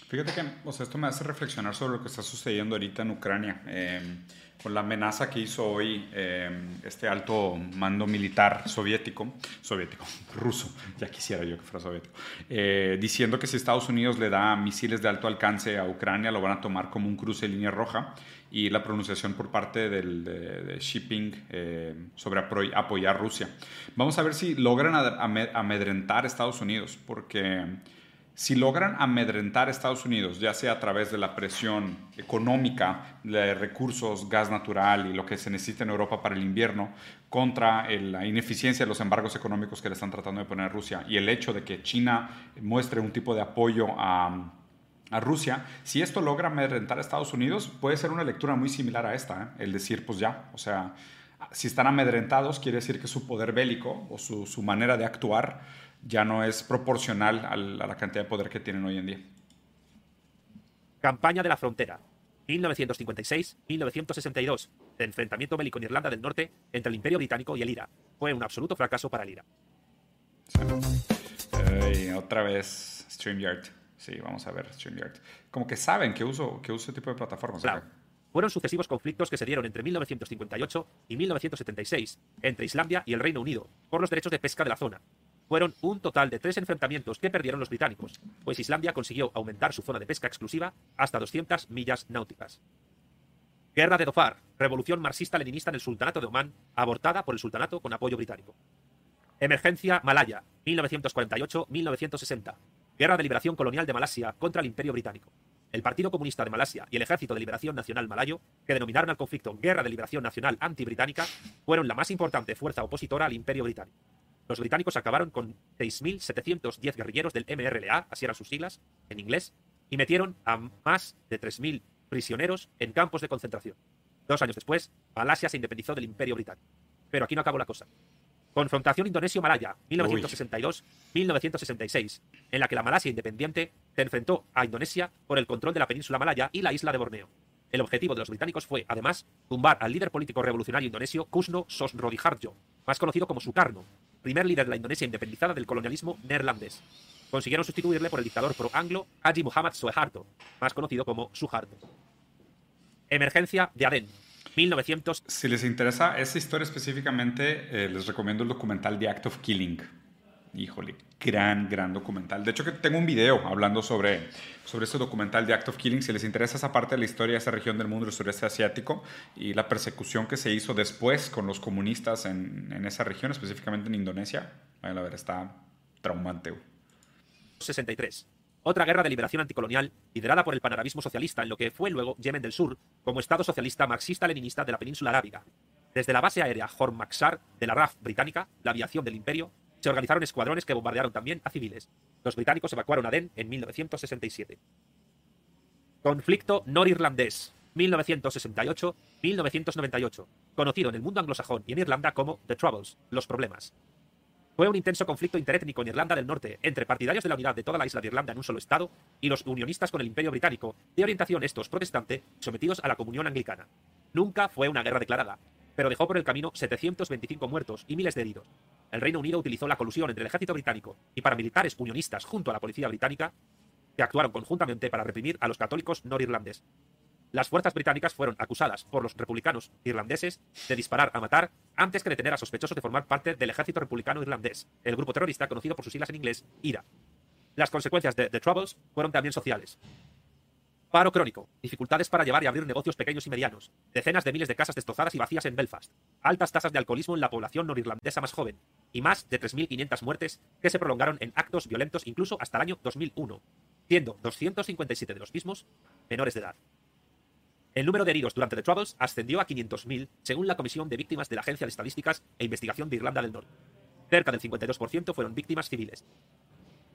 Fíjate que o sea, esto me hace reflexionar sobre lo que está sucediendo ahorita en Ucrania. Eh, con la amenaza que hizo hoy eh, este alto mando militar soviético, soviético, <laughs> ruso, ya quisiera yo que fuera soviético, eh, diciendo que si Estados Unidos le da misiles de alto alcance a Ucrania, lo van a tomar como un cruce de línea roja y la pronunciación por parte del, de, de Shipping eh, sobre apoyar Rusia. Vamos a ver si logran amedrentar a Estados Unidos, porque si logran amedrentar a Estados Unidos, ya sea a través de la presión económica, de recursos, gas natural y lo que se necesita en Europa para el invierno, contra la ineficiencia de los embargos económicos que le están tratando de poner a Rusia y el hecho de que China muestre un tipo de apoyo a, a Rusia, si esto logra amedrentar a Estados Unidos, puede ser una lectura muy similar a esta, ¿eh? el decir, pues ya, o sea, si están amedrentados, quiere decir que su poder bélico o su, su manera de actuar ya no es proporcional a la cantidad de poder que tienen hoy en día. Campaña de la frontera. 1956-1962. El enfrentamiento bélico en Irlanda del Norte entre el Imperio Británico y el IRA. Fue un absoluto fracaso para el IRA. otra vez StreamYard. Sí, vamos a ver StreamYard. Como que saben que uso, que uso este tipo de plataformas. Claro. Fueron sucesivos conflictos que se dieron entre 1958 y 1976 entre Islandia y el Reino Unido por los derechos de pesca de la zona, fueron un total de tres enfrentamientos que perdieron los británicos, pues Islandia consiguió aumentar su zona de pesca exclusiva hasta 200 millas náuticas. Guerra de Dhofar, revolución marxista-leninista en el Sultanato de Omán, abortada por el Sultanato con apoyo británico. Emergencia Malaya, 1948-1960. Guerra de liberación colonial de Malasia contra el Imperio Británico. El Partido Comunista de Malasia y el Ejército de Liberación Nacional Malayo, que denominaron al conflicto Guerra de Liberación Nacional Anti-Británica, fueron la más importante fuerza opositora al Imperio Británico. Los británicos acabaron con 6.710 guerrilleros del MRLA, así eran sus siglas, en inglés, y metieron a más de 3.000 prisioneros en campos de concentración. Dos años después, Malasia se independizó del Imperio Británico. Pero aquí no acabó la cosa. Confrontación Indonesio-Malaya, 1962-1966, en la que la Malasia independiente se enfrentó a Indonesia por el control de la península malaya y la isla de Borneo. El objetivo de los británicos fue, además, tumbar al líder político revolucionario indonesio Kusno Sosrodjiharjo, más conocido como Sukarno, primer líder de la Indonesia independizada del colonialismo neerlandés. Consiguieron sustituirle por el dictador pro-anglo Haji Muhammad Suharto, más conocido como Suharto. Emergencia de Aden, 1900. Si les interesa esa historia específicamente, eh, les recomiendo el documental The Act of Killing. Híjole, gran, gran documental. De hecho, que tengo un video hablando sobre, sobre este documental de Act of Killing. Si les interesa esa parte de la historia de esa región del mundo del sureste asiático y la persecución que se hizo después con los comunistas en, en esa región, específicamente en Indonesia, vayan a ver, está traumante. 63. Otra guerra de liberación anticolonial liderada por el panarabismo socialista en lo que fue luego Yemen del Sur como Estado socialista marxista-leninista de la península arábiga. Desde la base aérea Hormaksar de la RAF británica, la aviación del imperio, se organizaron escuadrones que bombardearon también a civiles. Los británicos evacuaron Aden en 1967. Conflicto norirlandés, 1968-1998, conocido en el mundo anglosajón y en Irlanda como The Troubles, los problemas. Fue un intenso conflicto interétnico en Irlanda del Norte entre partidarios de la unidad de toda la isla de Irlanda en un solo estado y los unionistas con el Imperio Británico, de orientación estos protestante, sometidos a la comunión anglicana. Nunca fue una guerra declarada, pero dejó por el camino 725 muertos y miles de heridos, el Reino Unido utilizó la colusión entre el ejército británico y paramilitares unionistas junto a la policía británica, que actuaron conjuntamente para reprimir a los católicos norirlandeses. Las fuerzas británicas fueron acusadas por los republicanos irlandeses de disparar a matar antes que detener a sospechosos de formar parte del ejército republicano irlandés, el grupo terrorista conocido por sus siglas en inglés IRA. Las consecuencias de The Troubles fueron también sociales. Paro crónico, dificultades para llevar y abrir negocios pequeños y medianos, decenas de miles de casas destrozadas y vacías en Belfast, altas tasas de alcoholismo en la población norirlandesa más joven, y más de 3.500 muertes que se prolongaron en actos violentos incluso hasta el año 2001, siendo 257 de los mismos menores de edad. El número de heridos durante The Troubles ascendió a 500.000, según la Comisión de Víctimas de la Agencia de Estadísticas e Investigación de Irlanda del Norte. Cerca del 52% fueron víctimas civiles.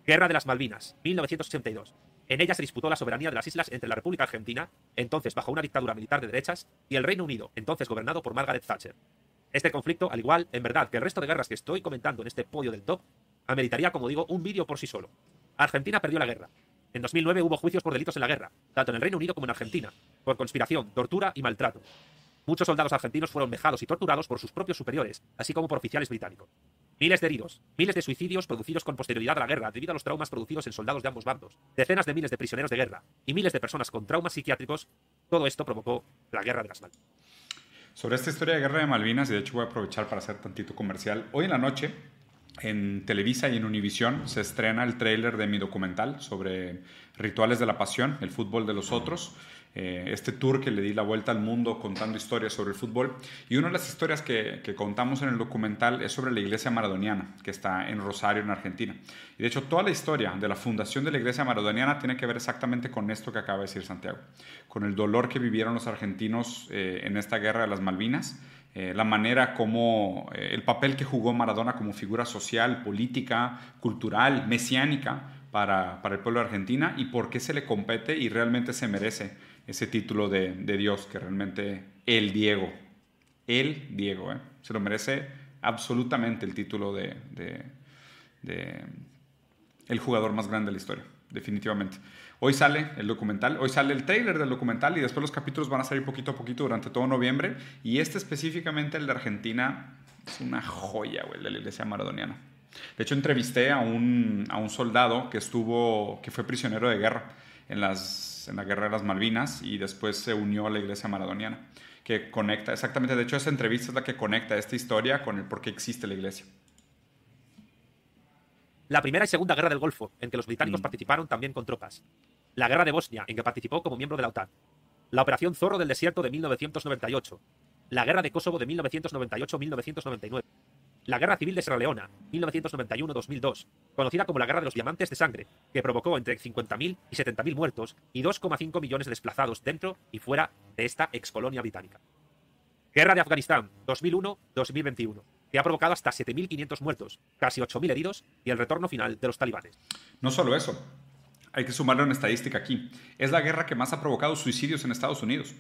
Guerra de las Malvinas, 1982. En ella se disputó la soberanía de las islas entre la República Argentina, entonces bajo una dictadura militar de derechas, y el Reino Unido, entonces gobernado por Margaret Thatcher. Este conflicto, al igual, en verdad, que el resto de guerras que estoy comentando en este podio del top, ameritaría, como digo, un vídeo por sí solo. Argentina perdió la guerra. En 2009 hubo juicios por delitos en la guerra, tanto en el Reino Unido como en Argentina, por conspiración, tortura y maltrato. Muchos soldados argentinos fueron vejados y torturados por sus propios superiores, así como por oficiales británicos. Miles de heridos, miles de suicidios producidos con posterioridad a la guerra debido a los traumas producidos en soldados de ambos bandos, decenas de miles de prisioneros de guerra y miles de personas con traumas psiquiátricos, todo esto provocó la Guerra de las Malvinas. Sobre esta historia de Guerra de Malvinas, y de hecho voy a aprovechar para hacer tantito comercial, hoy en la noche en Televisa y en Univisión se estrena el tráiler de mi documental sobre Rituales de la Pasión, el fútbol de los otros. Eh, este tour que le di la vuelta al mundo contando historias sobre el fútbol. Y una de las historias que, contamos en el documental es sobre la iglesia maradoniana, que está en Rosario, en Argentina. Y de hecho, toda la historia de la fundación de la iglesia maradoniana tiene que ver exactamente con esto que acaba de decir Santiago, con el dolor que vivieron los argentinos eh, en esta guerra de las Malvinas. Eh, la manera como el papel que jugó Maradona como figura social, política, cultural, mesiánica para, para el pueblo de Argentina y por qué se le compete y realmente se merece ese título de, Dios, que realmente el Diego, el Diego, ¿eh? se lo merece absolutamente el título de, el jugador más grande de la historia, definitivamente. Hoy sale el documental, hoy sale el trailer del documental y después los capítulos van a salir poquito a poquito durante todo noviembre. Y este específicamente, el de Argentina, es una joya, güey, de la iglesia maradoniana. De hecho, entrevisté a un, a un soldado que estuvo, que fue prisionero de guerra en, las, en la Guerra de las Malvinas y después se unió a la Iglesia Maradoniana, que conecta, exactamente, de hecho esa entrevista es la que conecta esta historia con el por qué existe la Iglesia. La Primera y Segunda Guerra del Golfo, en que los británicos mm. participaron también con tropas. La Guerra de Bosnia, en que participó como miembro de la OTAN. La Operación Zorro del Desierto de 1998. La Guerra de Kosovo de 1998-1999 la Guerra Civil de Sierra Leona, 1991-2002, conocida como la Guerra de los Diamantes de Sangre, que provocó entre 50.000 y 70.000 muertos y 2,5 millones de desplazados dentro y fuera de esta excolonia británica. Guerra de Afganistán, 2001-2021, que ha provocado hasta 7.500 muertos, casi 8.000 heridos y el retorno final de los talibanes. No solo eso, hay que sumarle una estadística aquí. Es la guerra que más ha provocado suicidios en Estados Unidos.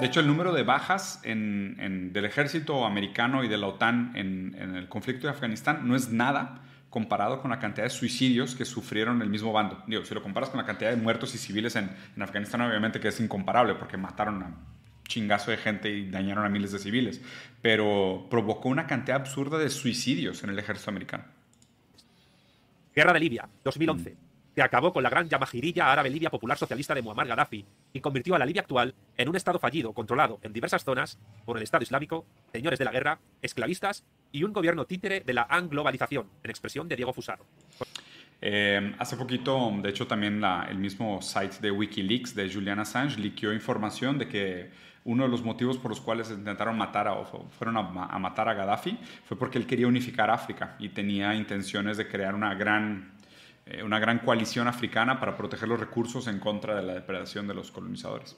De hecho, el número de bajas del ejército americano y de la OTAN en, el conflicto de Afganistán no es nada comparado con la cantidad de suicidios que sufrieron el mismo bando. Digo, si lo comparas con la cantidad de muertos y civiles en, Afganistán, obviamente que es incomparable porque mataron a chingazo de gente y dañaron a miles de civiles, pero provocó una cantidad absurda de suicidios en el ejército americano. Guerra de Libia, 2011 que acabó con la gran yamajirilla árabe libia popular socialista de Muammar Gaddafi y convirtió a la Libia actual en un estado fallido, controlado en diversas zonas por el Estado Islámico, señores de la guerra, esclavistas y un gobierno títere de la anglobalización, en expresión de Diego Fusaro. Eh, hace poquito, de hecho, también el mismo site de Wikileaks de Julian Assange liqueó información de que uno de los motivos por los cuales intentaron matar a, o fueron a, matar a Gaddafi fue porque él quería unificar África y tenía intenciones de crear una gran eh, una gran coalición africana para proteger los recursos en contra de la depredación de los colonizadores.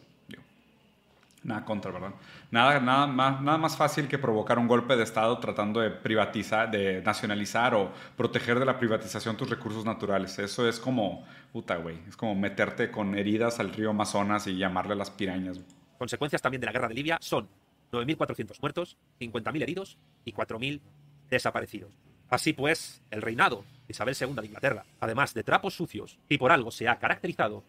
Nada contra, ¿verdad? Nada, nada, más, nada más fácil que provocar un golpe de Estado tratando de privatizar, de nacionalizar o proteger de la privatización tus recursos naturales. Eso es como, puta, güey, es como meterte con heridas al río Amazonas y llamarle las pirañas. Consecuencias también de la guerra de Libia son 9.400 muertos, 50.000 heridos y 4.000 desaparecidos. Así pues, el reinado de Isabel II de Inglaterra, además de trapos sucios, y por algo se ha caracterizado,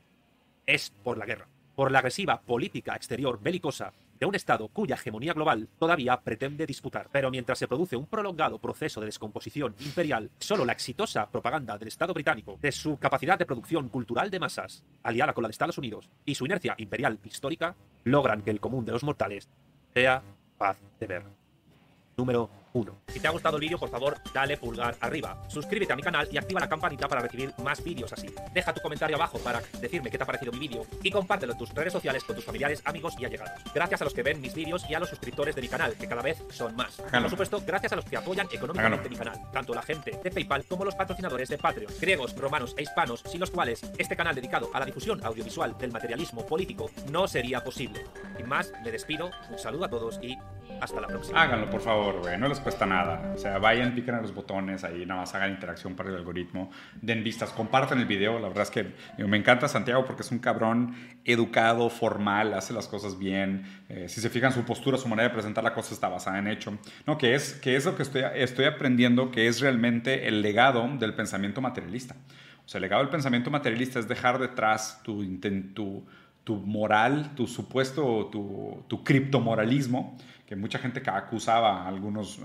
es por la guerra, por la agresiva política exterior belicosa de un Estado cuya hegemonía global todavía pretende disputar. Pero mientras se produce un prolongado proceso de descomposición imperial, solo la exitosa propaganda del Estado británico, de su capacidad de producción cultural de masas, aliada con la de Estados Unidos, y su inercia imperial histórica, logran que el común de los mortales sea paz de ver. Número 1. Si te ha gustado el vídeo, por favor, dale pulgar arriba. Suscríbete a mi canal y activa la campanita para recibir más vídeos así. Deja tu comentario abajo para decirme qué te ha parecido mi vídeo y compártelo en tus redes sociales con tus familiares, amigos y allegados. Gracias a los que ven mis vídeos y a los suscriptores de mi canal, que cada vez son más. Por supuesto, gracias a los que apoyan económicamente mi canal, tanto la gente de PayPal como los patrocinadores de Patreon, griegos, romanos e hispanos, sin los cuales este canal dedicado a la difusión audiovisual del materialismo político no sería posible. Sin más, me despido, un saludo a todos y hasta la próxima. Háganlo, por favor, güey. No les cuesta nada. O sea, vayan, piquen a los botones ahí, nada más hagan interacción para el algoritmo. Den vistas, compartan el video. La verdad es que me encanta Santiago porque es un cabrón educado, formal, hace las cosas bien. Eh, si se fijan, su postura, su manera de presentar la cosa está basada en hecho. No, que es, que es lo que estoy, estoy aprendiendo, que es realmente el legado del pensamiento materialista. O sea, el legado del pensamiento materialista es dejar detrás tu, tu tu moral, tu supuesto, tu, tu criptomoralismo, que mucha gente acusaba a algunos... Eh,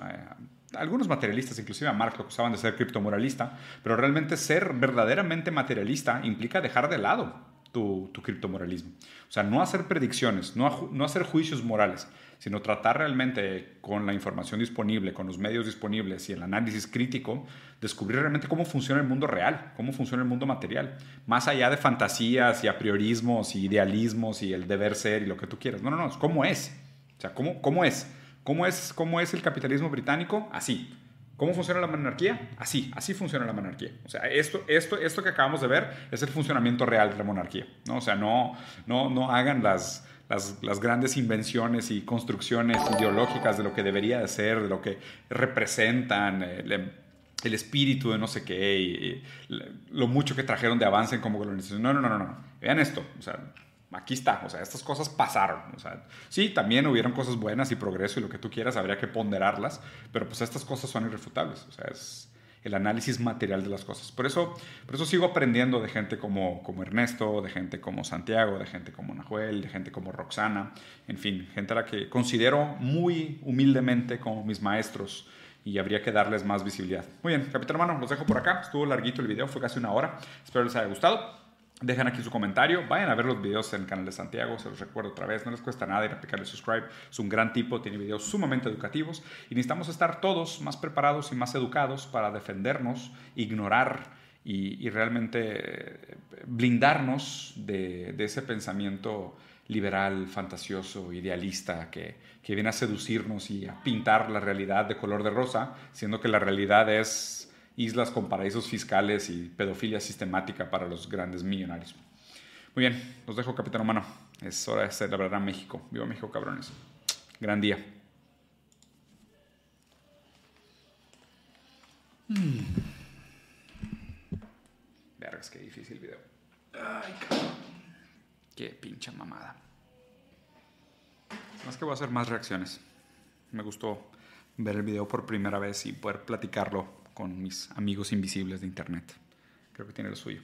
algunos materialistas, inclusive a Marx lo acusaban de ser criptomoralista, pero realmente ser verdaderamente materialista implica dejar de lado tu, criptomoralismo. O sea, no hacer predicciones, no, no hacer juicios morales, sino tratar realmente con la información disponible, con los medios disponibles y el análisis crítico, descubrir realmente cómo funciona el mundo real, cómo funciona el mundo material, más allá de fantasías y apriorismos y idealismos y el deber ser y lo que tú quieras. No, no, no, ¿cómo es? O sea, ¿cómo, cómo es? ¿Cómo es, ¿Cómo es el capitalismo británico? Así. ¿Cómo funciona la monarquía? Así, así funciona la monarquía. O sea, esto, esto, esto que acabamos de ver es el funcionamiento real de la monarquía. ¿no? O sea, no, no, no hagan las, las, las, grandes invenciones y construcciones ideológicas de lo que debería de ser, de lo que representan, el, el espíritu de no sé qué, y, lo mucho que trajeron de avance en como colonización. No, no, no, no. Vean esto. O sea, aquí está, o sea, estas cosas pasaron. O sea, sí, también hubieron cosas buenas y progreso y lo que tú quieras, habría que ponderarlas, pero pues estas cosas son irrefutables, o sea, es el análisis material de las cosas. Por eso, por eso sigo aprendiendo de gente como, como Ernesto, de gente como Santiago, de gente como Nahuel, de gente como Roxana, en fin, gente a la que considero muy humildemente como mis maestros y habría que darles más visibilidad. Muy bien, capitán hermano, los dejo por acá. Estuvo larguito el video, fue casi una hora. Espero les haya gustado. Dejen aquí su comentario, vayan a ver los videos en el canal de Santiago, se los recuerdo otra vez, no les cuesta nada ir a picarle subscribe, es un gran tipo, tiene videos sumamente educativos. Y necesitamos estar todos más preparados y más educados para defendernos, ignorar y, realmente eh, blindarnos de, ese pensamiento liberal, fantasioso, idealista que, que viene a seducirnos y a pintar la realidad de color de rosa, siendo que la realidad es islas con paraísos fiscales y pedofilia sistemática para los grandes millonarios. Muy bien, los dejo, capitán humano. Es hora de celebrar México. Viva México, cabrones. Gran día. Mm. Vergas, qué difícil video. Ay, cabrón. Qué pincha mamada. Más que voy a hacer más reacciones. Me gustó ver el video por primera vez y poder platicarlo con mis amigos invisibles de internet. Creo que tiene lo suyo.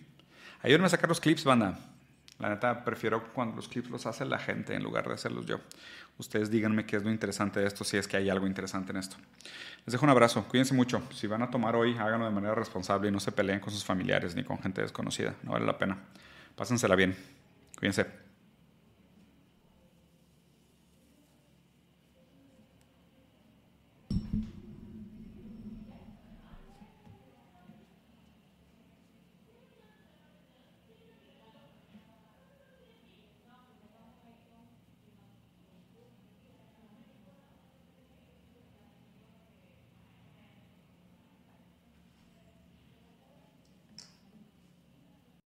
Ayúdenme a sacar los clips, banda. La neta, prefiero cuando los clips los hace la gente en lugar de hacerlos yo. Ustedes díganme qué es lo interesante de esto, si es que hay algo interesante en esto. Les dejo un abrazo, cuídense mucho. Si van a tomar hoy, háganlo de manera responsable y no se peleen con sus familiares ni con gente desconocida. No vale la pena. Pásensela bien. Cuídense.